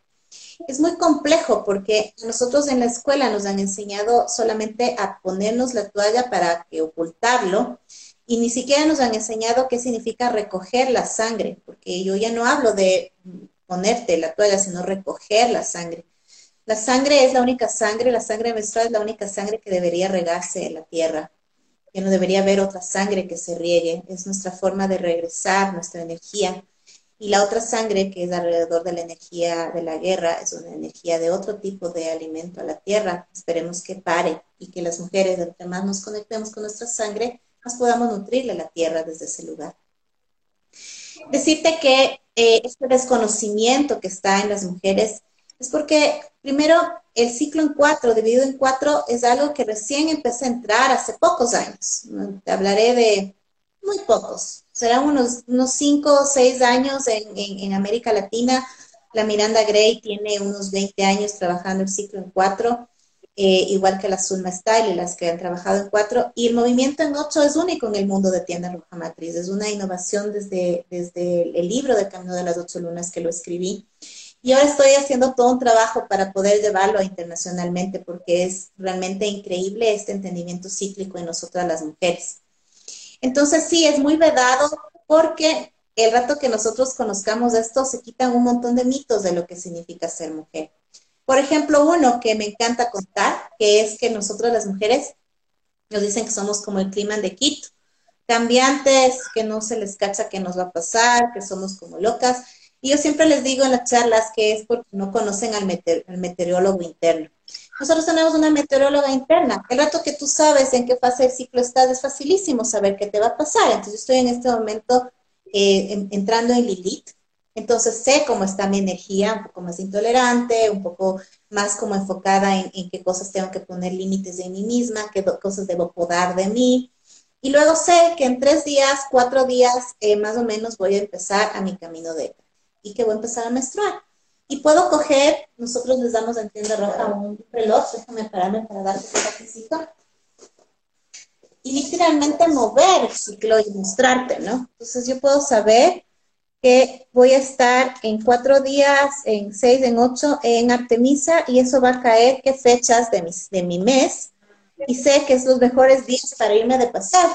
E: Es muy complejo porque nosotros en la escuela nos han enseñado solamente a ponernos la toalla para que ocultarlo, y ni siquiera nos han enseñado qué significa recoger la sangre, porque yo ya no hablo de ponerte la toalla, sino recoger la sangre. La sangre es la única sangre, la sangre menstrual es la única sangre que debería regarse en la tierra, que no debería haber otra sangre que se riegue, es nuestra forma de regresar nuestra energía. Y la otra sangre que es alrededor de la energía de la guerra es una energía de otro tipo de alimento a la tierra. Esperemos que pare y que las mujeres, entre más nos conectemos con nuestra sangre, podamos nutrirle la tierra desde ese lugar. Decirte que eh, este desconocimiento que está en las mujeres es porque, primero, el ciclo en cuatro, dividido en cuatro, es algo que recién empecé a entrar hace pocos años. Te hablaré de muy pocos. serán unos, unos cinco o seis años en, en, América Latina. La Miranda Gray tiene unos 20 años trabajando el ciclo en cuatro, eh, igual que la Zulma Style y las que han trabajado en cuatro. Y el movimiento en ocho es único en el mundo de Tienda Roja Matriz. Es una innovación desde, desde el libro de Camino de las Ocho Lunas que lo escribí. Y ahora estoy haciendo todo un trabajo para poder llevarlo internacionalmente porque es realmente increíble este entendimiento cíclico en nosotras las mujeres. Entonces sí, es muy vedado porque el rato que nosotros conozcamos esto se quitan un montón de mitos de lo que significa ser mujer. Por ejemplo, uno que me encanta contar, que es que nosotros las mujeres nos dicen que somos como el clima de Quito, cambiantes, que no se les cacha qué nos va a pasar, que somos como locas. Y yo siempre les digo en las charlas que es porque no conocen al, meteorólogo interno. Nosotros tenemos una meteoróloga interna. El rato que tú sabes en qué fase del ciclo estás, es facilísimo saber qué te va a pasar. Entonces, yo estoy en este momento eh, entrando en Lilith. Entonces, sé cómo está mi energía, un poco más intolerante, un poco más como enfocada en, qué cosas tengo que poner límites de mí misma, qué cosas debo podar de mí. Y luego sé que en tres días, cuatro días, eh, más o menos voy a empezar a mi camino de y que voy a empezar a menstruar. Y puedo coger, nosotros les damos en tienda roja un reloj, déjame pararme para darte ese saquecito, y literalmente mover el ciclo y mostrarte, ¿no? Entonces yo puedo saber que voy a estar en cuatro días, en seis, en ocho, en Artemisa, y eso va a caer qué fechas de mi, de mi mes, y sé que es los mejores días para irme de pasar.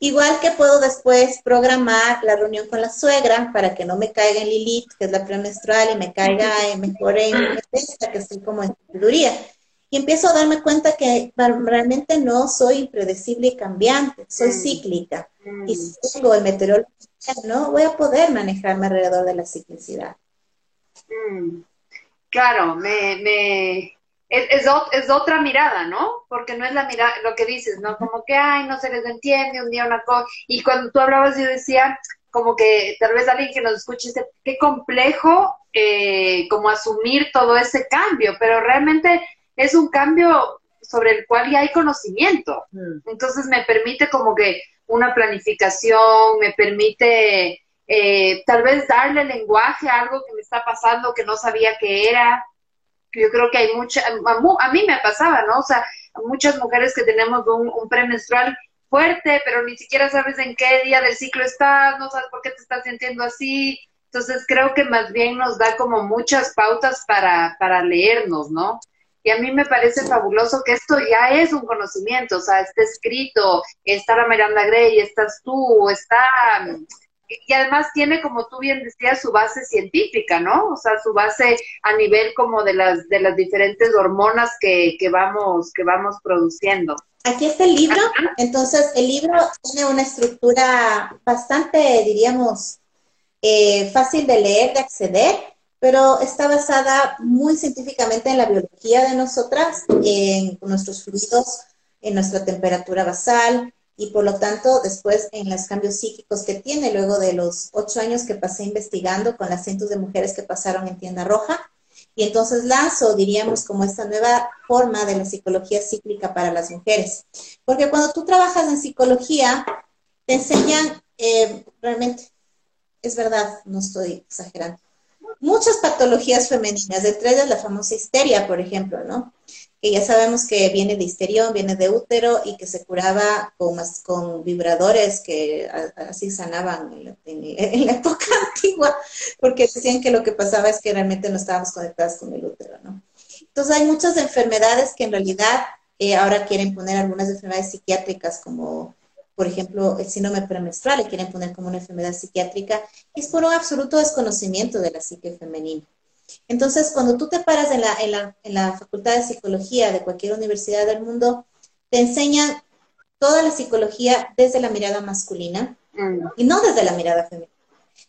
E: Igual que puedo después programar la reunión con la suegra para que no me caiga en Lilith, que es la premenstrual, y me caiga mejor en esta, que estoy como en sabiduría. Y empiezo a darme cuenta que realmente no soy impredecible y cambiante, soy mm. cíclica. Y si tengo el meteorólogo, no voy a poder manejarme alrededor de la ciclicidad.
D: Mm. Claro, me, me, es, es, otra mirada, ¿no? Porque no es la mirada, lo que dices, ¿no? Como que, ay, no se les entiende, un día una cosa. Y cuando tú hablabas, yo decía, como que tal vez alguien que nos escuche dice, qué complejo eh, como asumir todo ese cambio, pero realmente es un cambio sobre el cual ya hay conocimiento. Mm. Entonces me permite como que una planificación, me permite eh, tal vez darle lenguaje a algo que me está pasando que no sabía que era yo creo que hay mucha, a, mí me pasaba, ¿no? O sea, muchas mujeres que tenemos un, premenstrual fuerte, pero ni siquiera sabes en qué día del ciclo estás, no sabes por qué te estás sintiendo así. Entonces creo que más bien nos da como muchas pautas para, para leernos, ¿no? Y a mí me parece fabuloso que esto ya es un conocimiento, o sea, está escrito, está la Miranda Gray, estás tú, está y además tiene, como tú bien decías, su base científica, ¿no? O sea, su base a nivel como de las, de las diferentes hormonas que, que vamos, que vamos produciendo.
E: Aquí está el libro, entonces el libro tiene una estructura bastante, diríamos, eh, fácil de leer, de acceder, pero está basada muy científicamente en la biología de nosotras, en nuestros fluidos, en nuestra temperatura basal, y por lo tanto después en los cambios psíquicos que tiene luego de los ocho años que pasé investigando con las cientos de mujeres que pasaron en tienda roja. Y entonces lanzo, diríamos, como esta nueva forma de la psicología cíclica para las mujeres. Porque cuando tú trabajas en psicología, te enseñan, eh, realmente, es verdad, no estoy exagerando, muchas patologías femeninas, entre ellas la famosa histeria, por ejemplo, ¿no? Que ya sabemos que viene de histerión, viene de útero y que se curaba con, con vibradores que así sanaban en la, época antigua, porque decían que lo que pasaba es que realmente no estábamos conectadas con el útero, ¿no? Entonces hay muchas enfermedades que en realidad eh, ahora quieren poner algunas enfermedades psiquiátricas como por ejemplo, el síndrome premenstrual, le quieren poner como una enfermedad psiquiátrica, es por un absoluto desconocimiento de la psique femenina. Entonces, cuando tú te paras en la, en la, en la Facultad de Psicología de cualquier universidad del mundo, te enseñan toda la psicología desde la mirada masculina mm. y no desde la mirada femenina.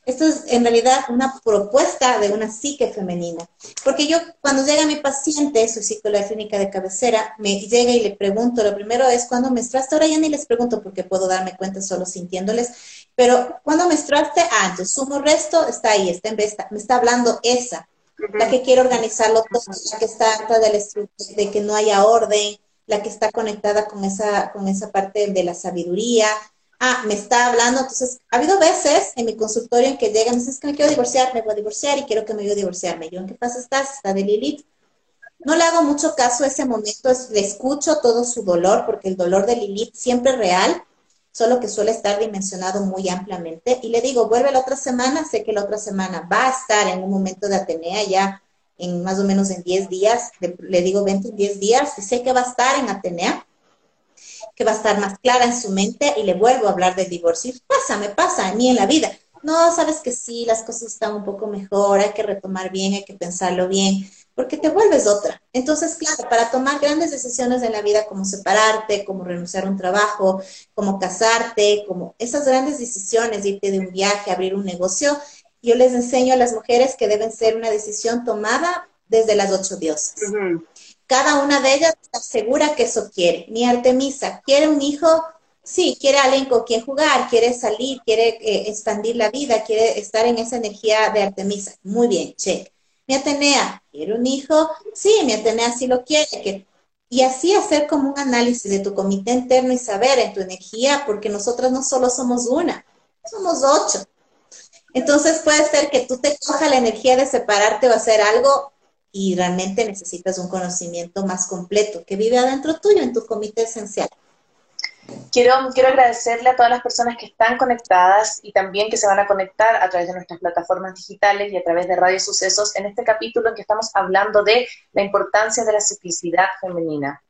E: Esto es en realidad una propuesta de una psique femenina. Porque yo, cuando llega mi paciente, soy psicóloga clínica de cabecera, me llega y le pregunto, lo primero es, ¿cuándo menstruaste? Ahora ya ni les pregunto porque puedo darme cuenta solo sintiéndoles, pero ¿cuándo menstruaste? Ah, entonces sumo resto, está ahí, está en vesta, me está hablando esa la que quiere organizarlo todo, la que está harta de, de que no haya orden, la que está conectada con esa, con esa parte de la sabiduría, ah, me está hablando. Entonces, ha habido veces en mi consultorio en que llegan y dicen, es que me quiero divorciar, me voy a divorciar y quiero que me ayude a divorciarme. Yo, ¿en qué pasa estás? Está de Lilith. No le hago mucho caso a ese momento, le escucho todo su dolor, porque el dolor de Lilith siempre es real, solo que suele estar dimensionado muy ampliamente. Y le digo, vuelve la otra semana, sé que la otra semana va a estar en un momento de Atenea ya en más o menos en 10 días, le, digo 20 en 10 días, y sé que va a estar en Atenea, que va a estar más clara en su mente y le vuelvo a hablar del divorcio. pasa, me pasa a mí en la vida. No, sabes que sí, las cosas están un poco mejor, hay que retomar bien, hay que pensarlo bien porque te vuelves otra. Entonces, claro, para tomar grandes decisiones en la vida, como separarte, como renunciar a un trabajo, como casarte, como esas grandes decisiones, irte de un viaje, abrir un negocio, yo les enseño a las mujeres que deben ser una decisión tomada desde las ocho diosas. Cada una de ellas está segura que eso quiere. Mi Artemisa, ¿quiere un hijo? Sí, quiere alguien con quien jugar, quiere salir, quiere eh, expandir la vida, quiere estar en esa energía de Artemisa. Muy bien, check. Mi Atenea, ¿quiere un hijo? Sí, mi Atenea sí lo quiere. Y así hacer como un análisis de tu comité interno y saber en tu energía, porque nosotras no solo somos una, somos ocho. Entonces puede ser que tú te coja la energía de separarte o hacer algo y realmente necesitas un conocimiento más completo que vive adentro tuyo en tu comité esencial.
C: Quiero, quiero agradecerle a todas las personas que están conectadas y también que se van a conectar a través de nuestras plataformas digitales y a través de Radio Sucesos en este capítulo en que estamos hablando de la importancia de la ciclicidad femenina.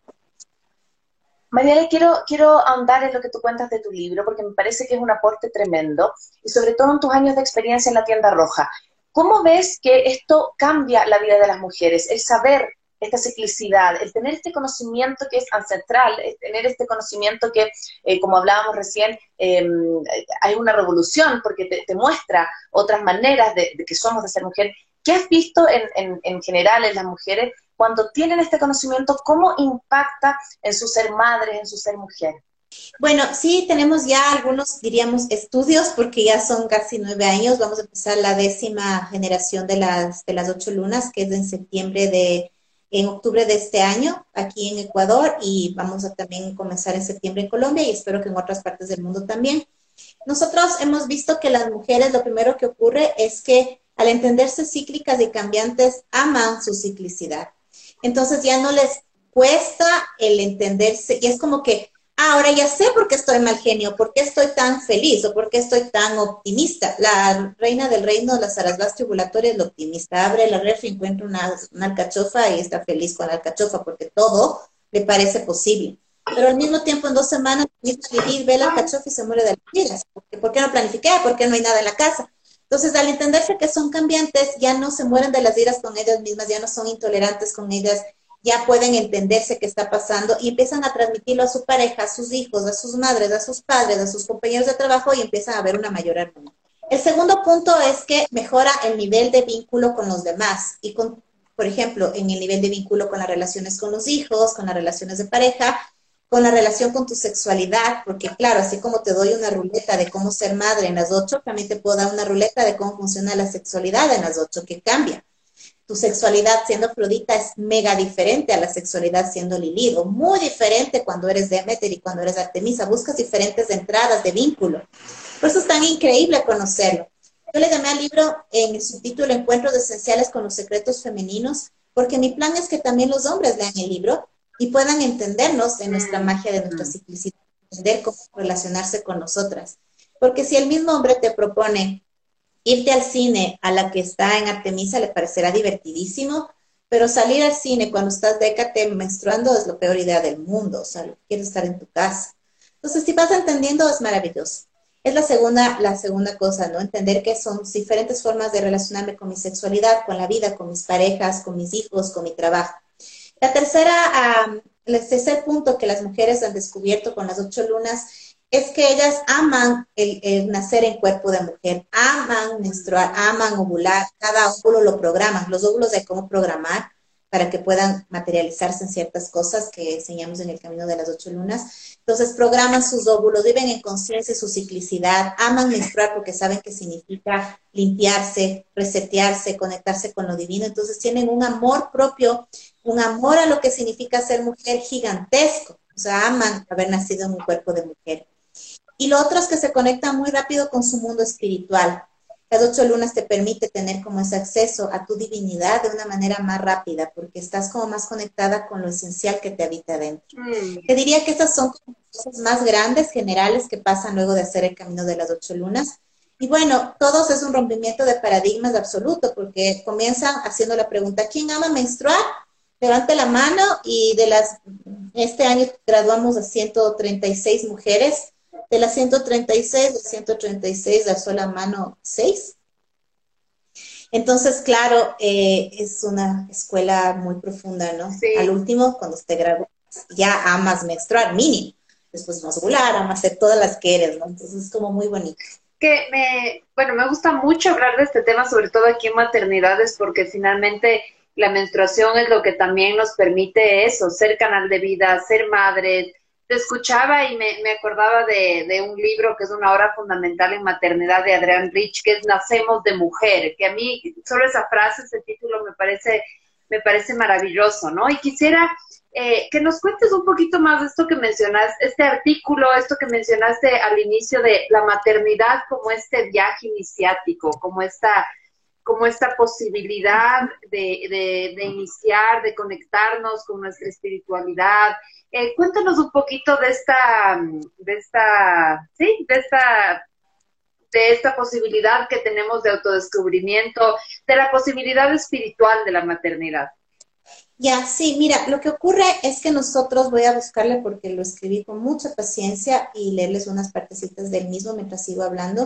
C: María, quiero, quiero ahondar en lo que tú cuentas de tu libro porque me parece que es un aporte tremendo y sobre todo en tus años de experiencia en la tienda roja. ¿Cómo ves que esto cambia la vida de las mujeres? El saber esta ciclicidad, el tener este conocimiento que es ancestral, tener este conocimiento que, eh, como hablábamos recién, em, hay una revolución porque te, muestra otras maneras de, que somos de ser mujer. ¿Qué has visto en, en, general en las mujeres cuando tienen este conocimiento? ¿Cómo impacta en su ser madre, en su ser mujer?
E: Bueno, sí, tenemos ya algunos, diríamos, estudios, porque ya son casi nueve años. Vamos a empezar la décima generación de las, de las ocho lunas, que es en septiembre de en octubre de este año aquí en Ecuador y vamos a también comenzar en septiembre en Colombia y espero que en otras partes del mundo también. Nosotros hemos visto que las mujeres lo primero que ocurre es que al entenderse cíclicas y cambiantes aman su ciclicidad. Entonces ya no les cuesta el entenderse y es como que ahora ya sé por qué estoy mal genio, por qué estoy tan feliz o por qué estoy tan optimista. La reina del reino, la Sarasvati tribulatoria, es la optimista. Abre la y encuentra una, alcachofa y está feliz con la alcachofa porque todo le parece posible. Pero al mismo tiempo, en dos semanas, vivir, ve la alcachofa y se muere de las ¿Por qué no planifiqué? ¿Por qué no hay nada en la casa? Entonces, al entenderse que son cambiantes, ya no se mueren de las iras con ellas mismas, ya no son intolerantes con ellas, ya pueden entenderse qué está pasando y empiezan a transmitirlo a su pareja, a sus hijos, a sus madres, a sus padres, a sus compañeros de trabajo y empiezan a ver una mayor armonía. El segundo punto es que mejora el nivel de vínculo con los demás y con, por ejemplo, en el nivel de vínculo con las relaciones con los hijos, con las relaciones de pareja, con la relación con tu sexualidad, porque claro, así como te doy una ruleta de cómo ser madre en las ocho, también te puedo dar una ruleta de cómo funciona la sexualidad en las ocho, que cambia tu sexualidad siendo Afrodita es mega diferente a la sexualidad siendo Lilith, muy diferente cuando eres Demeter y cuando eres Artemisa, buscas diferentes entradas de vínculo. Por eso es tan increíble conocerlo. Yo le llamé al libro en el subtítulo Encuentros Esenciales con los Secretos Femeninos, porque mi plan es que también los hombres lean el libro y puedan entendernos en nuestra magia de nuestra ciclicidad, entender cómo relacionarse con nosotras. Porque si el mismo hombre te propone irte al cine a la que está en Artemisa le parecerá divertidísimo, pero salir al cine cuando estás décate menstruando es la peor idea del mundo, o sea, quieres estar en tu casa. Entonces, si vas entendiendo, es maravilloso. Es la segunda, la segunda cosa, ¿no? Entender que son diferentes formas de relacionarme con mi sexualidad, con la vida, con mis parejas, con mis hijos, con mi trabajo. La tercera, el tercer punto que las mujeres han descubierto con las ocho lunas es que ellas aman el, nacer en cuerpo de mujer, aman menstruar, aman ovular, cada óvulo lo programan, los óvulos de cómo programar para que puedan materializarse en ciertas cosas que enseñamos en el camino de las ocho lunas. Entonces programan sus óvulos, viven en conciencia su ciclicidad, aman menstruar porque saben que significa limpiarse, resetearse, conectarse con lo divino. Entonces tienen un amor propio, un amor a lo que significa ser mujer gigantesco. O sea, aman haber nacido en un cuerpo de mujer. Y lo otro es que se conecta muy rápido con su mundo espiritual. Las ocho lunas te permite tener como ese acceso a tu divinidad de una manera más rápida, porque estás como más conectada con lo esencial que te habita dentro. Mm. Te diría que estas son cosas más grandes, generales, que pasan luego de hacer el camino de las ocho lunas. Y bueno, todos es un rompimiento de paradigmas absoluto, porque comienzan haciendo la pregunta, ¿quién ama menstruar? Levante la mano y de las, este año graduamos a 136 mujeres. De las 136, de 136 la sola mano 6. Entonces, claro, eh, es una escuela muy profunda, ¿no? Al último, cuando te gradúas, ya amas menstruar, mínimo. Después vas a ovular, amas hacer todas las que eres, ¿no? Entonces es como muy bonito
D: que me, bueno, me gusta mucho hablar de este tema, sobre todo aquí en maternidades, porque finalmente la menstruación es lo que también nos permite eso, ser canal de vida, ser madre. Te escuchaba y me, acordaba de, de, un libro que es una obra fundamental en maternidad de Adrián Rich, que es Nacemos de Mujer, que a mí solo esa frase, ese título me parece, me parece maravilloso, ¿no? Y quisiera eh, que nos cuentes un poquito más de esto que mencionaste, este artículo, esto que mencionaste al inicio de la maternidad como este viaje iniciático, como esta, como esta posibilidad de, de, iniciar, de conectarnos con nuestra espiritualidad. Eh, cuéntanos un poquito de esta, de esta, sí, de esta de esta posibilidad que tenemos de autodescubrimiento, de la posibilidad espiritual de la maternidad.
E: Ya, sí, mira, lo que ocurre es que nosotros voy a buscarle porque lo escribí con mucha paciencia y leerles unas partecitas del mismo mientras sigo hablando.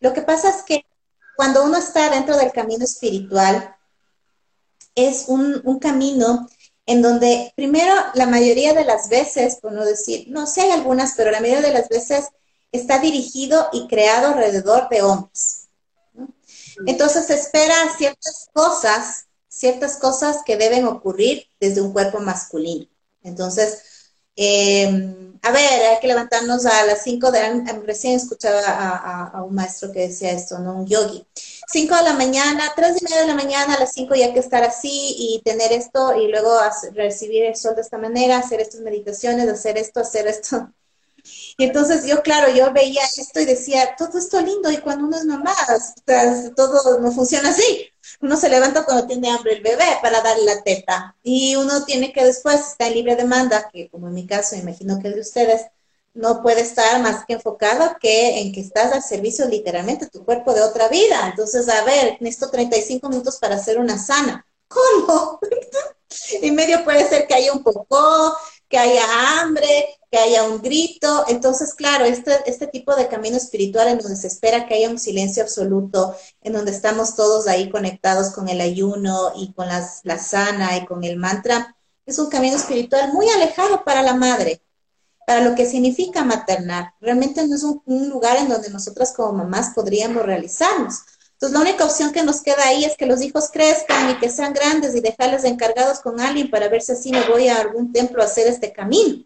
E: Lo que pasa es que cuando uno está dentro del camino espiritual, es un, un camino en donde primero la mayoría de las veces, por no decir, no sé, hay algunas, pero la mayoría de las veces está dirigido y creado alrededor de hombres. Entonces se espera ciertas cosas ciertas cosas que deben ocurrir desde un cuerpo masculino. Entonces, em, a ver, hay que levantarnos a las 5 de la recién escuchaba a, un maestro que decía esto, ¿no? Un yogi. 5 de la mañana, 3 y media de la mañana, a las 5 ya que estar así y tener esto y luego recibir el sol de esta manera, hacer estas meditaciones, hacer esto, hacer esto. Y entonces yo, claro, yo veía esto y decía, todo esto lindo, y cuando uno es mamá, todo no funciona así. Uno se levanta cuando tiene hambre el bebé para darle la teta, y uno tiene que después estar en libre demanda, que como en mi caso, imagino que el de ustedes, no puede estar más que enfocado que en que estás al servicio literalmente tu cuerpo de otra vida. Entonces, a ver, necesito 35 minutos para hacer una sana. ¿Cómo? en medio puede ser que haya un poco, que haya hambre, que haya un grito. Entonces, claro, este, este tipo de camino espiritual en donde se espera que haya un silencio absoluto, en donde estamos todos ahí conectados con el ayuno y con las, la sana y con el mantra, es un camino espiritual muy alejado para la madre, para lo que significa maternar. Realmente no es un, un lugar en donde nosotras como mamás podríamos realizarnos. Entonces, la única opción que nos queda ahí es que los hijos crezcan y que sean grandes y dejarles encargados con alguien para ver si así me voy a algún templo a hacer este camino.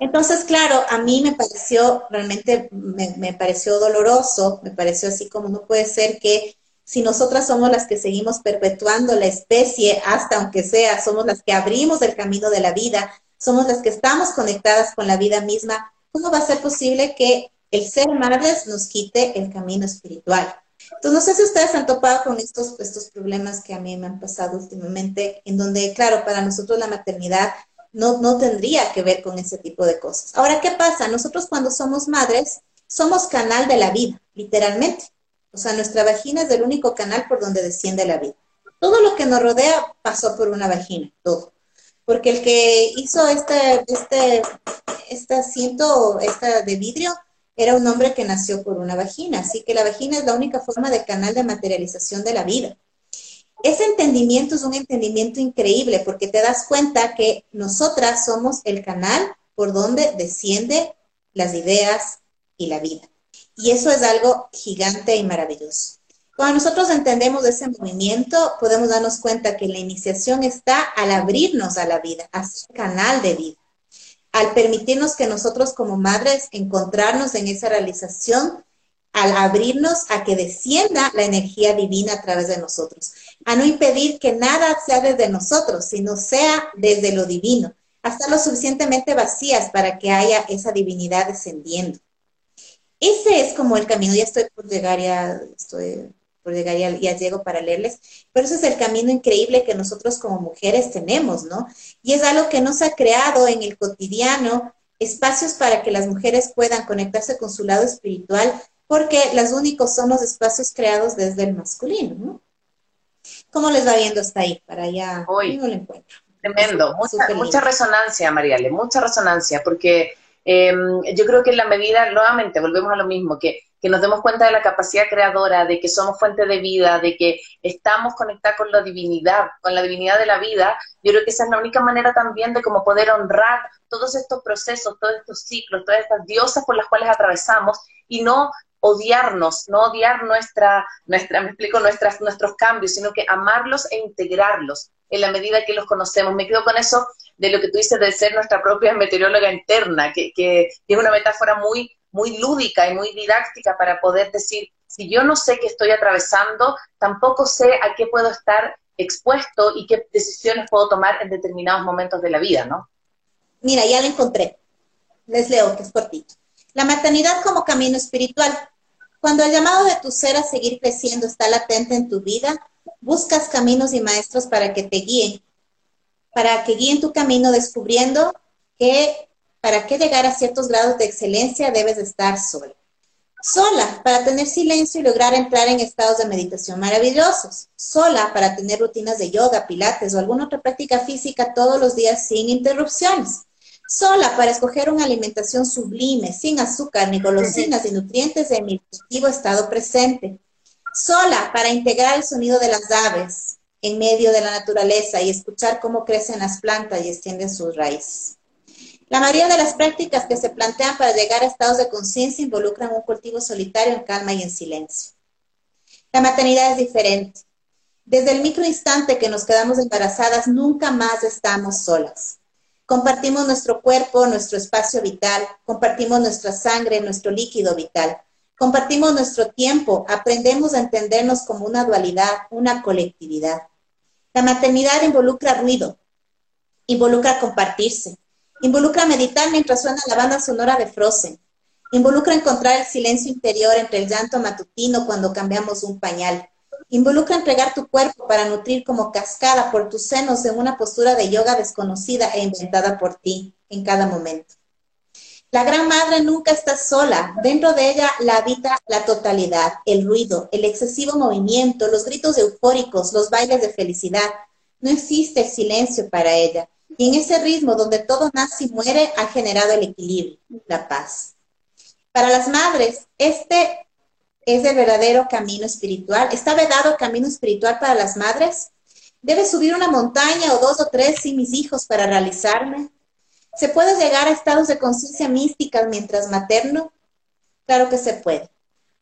E: Entonces, claro, a mí me pareció, realmente me, pareció doloroso, me pareció así como no puede ser que si nosotras somos las que seguimos perpetuando la especie, hasta aunque sea, somos las que abrimos el camino de la vida, somos las que estamos conectadas con la vida misma, ¿cómo va a ser posible que el ser madres nos quite el camino espiritual? Entonces, no sé si ustedes han topado con estos, estos problemas que a mí me han pasado últimamente, en donde, claro, para nosotros la maternidad no, no tendría que ver con ese tipo de cosas. Ahora, ¿qué pasa? Nosotros cuando somos madres, somos canal de la vida, literalmente. O sea, nuestra vagina es el único canal por donde desciende la vida. Todo lo que nos rodea pasó por una vagina, todo. Porque el que hizo este, este, este asiento esta de vidrio era un hombre que nació por una vagina, así que la vagina es la única forma de canal de materialización de la vida. Ese entendimiento es un entendimiento increíble porque te das cuenta que nosotras somos el canal por donde desciende las ideas y la vida. Y eso es algo gigante y maravilloso. Cuando nosotros entendemos ese movimiento, podemos darnos cuenta que la iniciación está al abrirnos a la vida, a ser canal de vida al permitirnos que nosotros como madres encontrarnos en esa realización, al abrirnos a que descienda la energía divina a través de nosotros, a no impedir que nada sea desde nosotros, sino sea desde lo divino, hasta lo suficientemente vacías para que haya esa divinidad descendiendo. ese es como el camino, ya estoy por llegar, ya estoy por llegar, ya, ya llego para leerles, pero ese es el camino increíble que nosotros como mujeres tenemos, ¿no? Y es algo que nos ha creado en el cotidiano, espacios para que las mujeres puedan conectarse con su lado espiritual, porque los únicos son los espacios creados desde el masculino, ¿no? ¿Cómo les va viendo hasta ahí? Para allá,
C: Hoy, no lo encuentro. Tremendo, mucha, mucha resonancia, Mariale, mucha resonancia, porque em, yo creo que en la medida, nuevamente, volvemos a lo mismo, que, que, nos demos cuenta de la capacidad creadora, de que somos fuente de vida, de que estamos conectados con la divinidad, con la divinidad de la vida, yo creo que esa es la única manera también de cómo poder honrar todos estos procesos, todos estos ciclos, todas estas diosas por las cuales atravesamos y no odiarnos, no odiar nuestra, nuestra, me explico, nuestras, nuestros cambios, sino que amarlos e integrarlos en la medida que los conocemos. Me quedo con eso de lo que tú dices de ser nuestra propia meteoróloga interna, que, que, es una metáfora muy, muy lúdica y muy didáctica para poder decir, si yo no sé qué estoy atravesando, tampoco sé a qué puedo estar expuesto y qué decisiones puedo tomar en determinados momentos de la vida, ¿no?
E: Mira, ya lo encontré. Les leo, que es cortito. La maternidad como camino espiritual. Cuando el llamado de tu ser a seguir creciendo está latente en tu vida, buscas caminos y maestros para que te guíen, para que guíen tu camino descubriendo que para que llegar a ciertos grados de excelencia debes estar sola. Sola para tener silencio y lograr entrar en estados de meditación maravillosos. Sola para tener rutinas de yoga, pilates o alguna otra práctica física todos los días sin interrupciones sola para escoger una alimentación sublime, sin azúcar, ni golosinas, ni nutrientes de mi positivo estado presente. Sola para integrar el sonido de las aves en medio de la naturaleza y escuchar cómo crecen las plantas y extienden sus raíces. La mayoría de las prácticas que se plantean para llegar a estados de conciencia involucran un cultivo solitario en calma y en silencio. La maternidad es diferente. Desde el micro instante que nos quedamos embarazadas, nunca más estamos solas. Compartimos nuestro cuerpo, nuestro espacio vital, compartimos nuestra sangre, nuestro líquido vital, compartimos nuestro tiempo, aprendemos a entendernos como una dualidad, una colectividad. La maternidad involucra ruido, involucra compartirse, involucra meditar mientras suena la banda sonora de Frozen, involucra encontrar el silencio interior entre el llanto matutino cuando cambiamos un pañal, Involucra entregar tu cuerpo para nutrir como cascada por tus senos en una postura de yoga desconocida e inventada por ti en cada momento. La Gran Madre nunca está sola. Dentro de ella la habita la totalidad, el ruido, el excesivo movimiento, los gritos eufóricos, los bailes de felicidad. No existe silencio para ella. Y en ese ritmo donde todo nace y muere ha generado el equilibrio, la paz. Para las madres, este es el verdadero camino espiritual. ¿Está vedado camino espiritual para las madres? ¿Debe subir una montaña o dos o tres sin mis hijos para realizarme? ¿Se puede llegar a estados de conciencia mística mientras materno? Claro que se puede.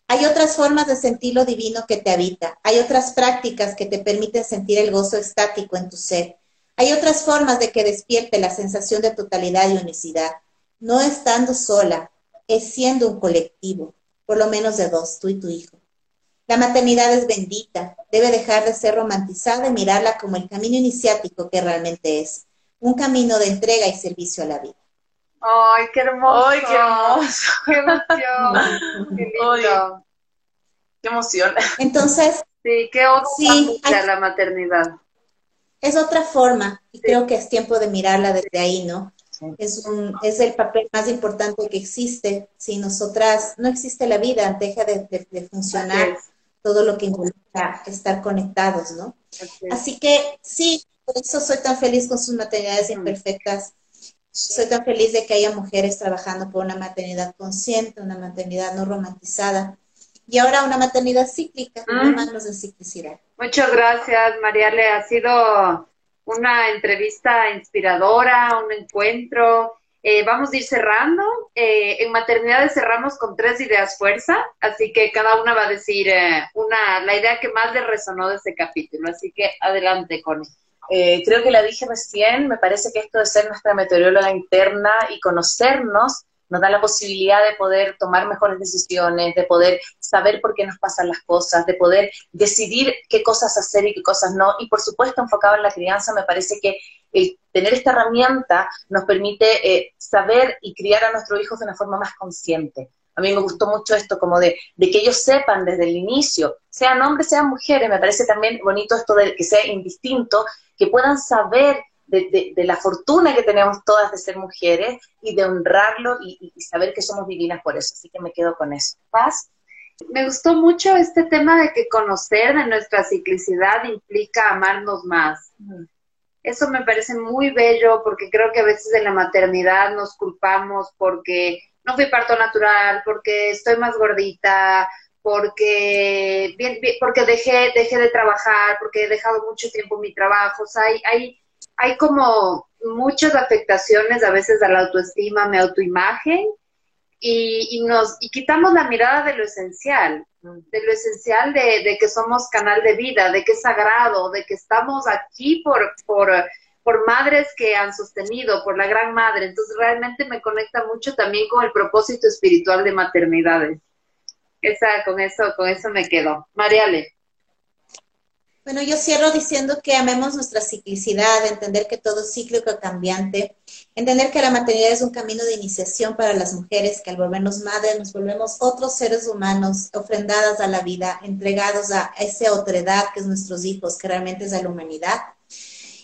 E: Hay otras formas de sentir lo divino que te habita. Hay otras prácticas que te permiten sentir el gozo estático en tu ser. Hay otras formas de que despierte la sensación de totalidad y unicidad. No estando sola, es siendo un colectivo por lo menos de dos, tú y tu hijo. La maternidad es bendita, debe dejar de ser romantizada y mirarla como el camino iniciático que realmente es, un camino de entrega y servicio a la vida.
D: ¡Ay, qué hermoso!
C: ¡Ay, qué hermoso!
D: ¡Qué emoción! ¡Qué lindo!
C: ¡Qué emoción!
E: Entonces...
D: Sí, qué otra sí, la maternidad.
E: Es otra forma, y creo que es tiempo de mirarla desde ahí, ¿no? Es, un, es el papel más importante que existe. Si nosotras no existe la vida, deja de, funcionar todo lo que involucra estar conectados, ¿no? Así, que sí, por eso soy tan feliz con sus maternidades imperfectas. Soy tan feliz de que haya mujeres trabajando por una maternidad consciente, una maternidad no romantizada. Y ahora una maternidad cíclica, mm. manos de ciclicidad.
D: Muchas gracias, Mariale. Ha sido una entrevista inspiradora, un encuentro. Eh, vamos a ir cerrando. Eh, en maternidades cerramos con tres ideas fuerza, así que cada una va a decir eh, una, la idea que más le resonó de este capítulo. Así que adelante, Connie.
C: creo que la dije recién, me parece que esto de ser nuestra meteoróloga interna y conocernos nos da la posibilidad de poder tomar mejores decisiones, de poder saber por qué nos pasan las cosas, de poder decidir qué cosas hacer y qué cosas no. Y por supuesto, enfocado en la crianza, me parece que el tener esta herramienta nos permite eh, saber y criar a nuestros hijos de una forma más consciente. A mí me gustó mucho esto, como de, de que ellos sepan desde el inicio, sean hombres, sean mujeres, me parece también bonito esto de que sea indistinto, que puedan saber de, la fortuna que tenemos todas de ser mujeres y de honrarlo y, saber que somos divinas por eso. Así que me quedo con eso. Paz.
D: Me gustó mucho este tema de que conocer de nuestra ciclicidad implica amarnos más. Eso me parece muy bello porque creo que a veces en la maternidad nos culpamos porque no fui parto natural, porque estoy más gordita, porque bien, porque dejé dejé de trabajar, porque he dejado mucho tiempo mi trabajo. O sea, hay, hay hay como muchas afectaciones a veces a la autoestima, mi autoimagen, y, nos y quitamos la mirada de lo esencial, de lo esencial de, que somos canal de vida, de que es sagrado, de que estamos aquí por, por, por madres que han sostenido, por la gran madre. Entonces realmente me conecta mucho también con el propósito espiritual de maternidades. Esa, con eso, con eso me quedo. Mariale.
E: Bueno, yo cierro diciendo que amemos nuestra ciclicidad, entender que todo es cíclico cambiante, entender que la maternidad es un camino de iniciación para las mujeres, que al volvernos madres nos volvemos otros seres humanos ofrendadas a la vida, entregados a esa otredad que es nuestros hijos, que realmente es a la humanidad.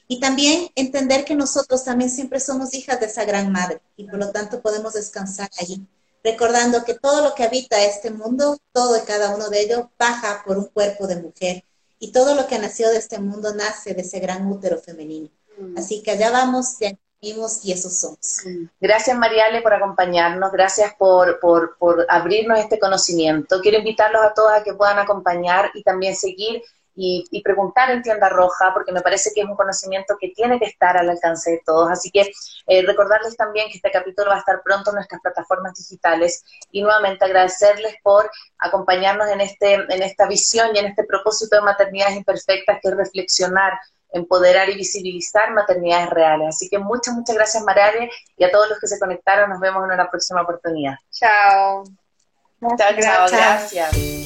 E: Y también entender que nosotros también siempre somos hijas de esa gran madre y por lo tanto podemos descansar allí, recordando que todo lo que habita este mundo, todo y cada uno de ellos, baja por un cuerpo de mujer y todo lo que nació de este mundo nace de ese gran útero femenino. Mm. Así que allá vamos, ya vimos y eso somos.
C: Mm. Gracias Mariale por acompañarnos, gracias por, por, por abrirnos este conocimiento. Quiero invitarlos a todos a que puedan acompañar y también seguir y, preguntar en Tienda Roja, porque me parece que es un conocimiento que tiene que estar al alcance de todos. Así que eh, recordarles también que este capítulo va a estar pronto en nuestras plataformas digitales y nuevamente agradecerles por acompañarnos en, este, en esta visión y en este propósito de maternidades imperfectas, que es reflexionar empoderar y visibilizar maternidades reales. Así que muchas, muchas gracias, Marale, y a todos los que se conectaron. Nos vemos en una próxima oportunidad.
D: Chao.
C: Chao, chao, gracias.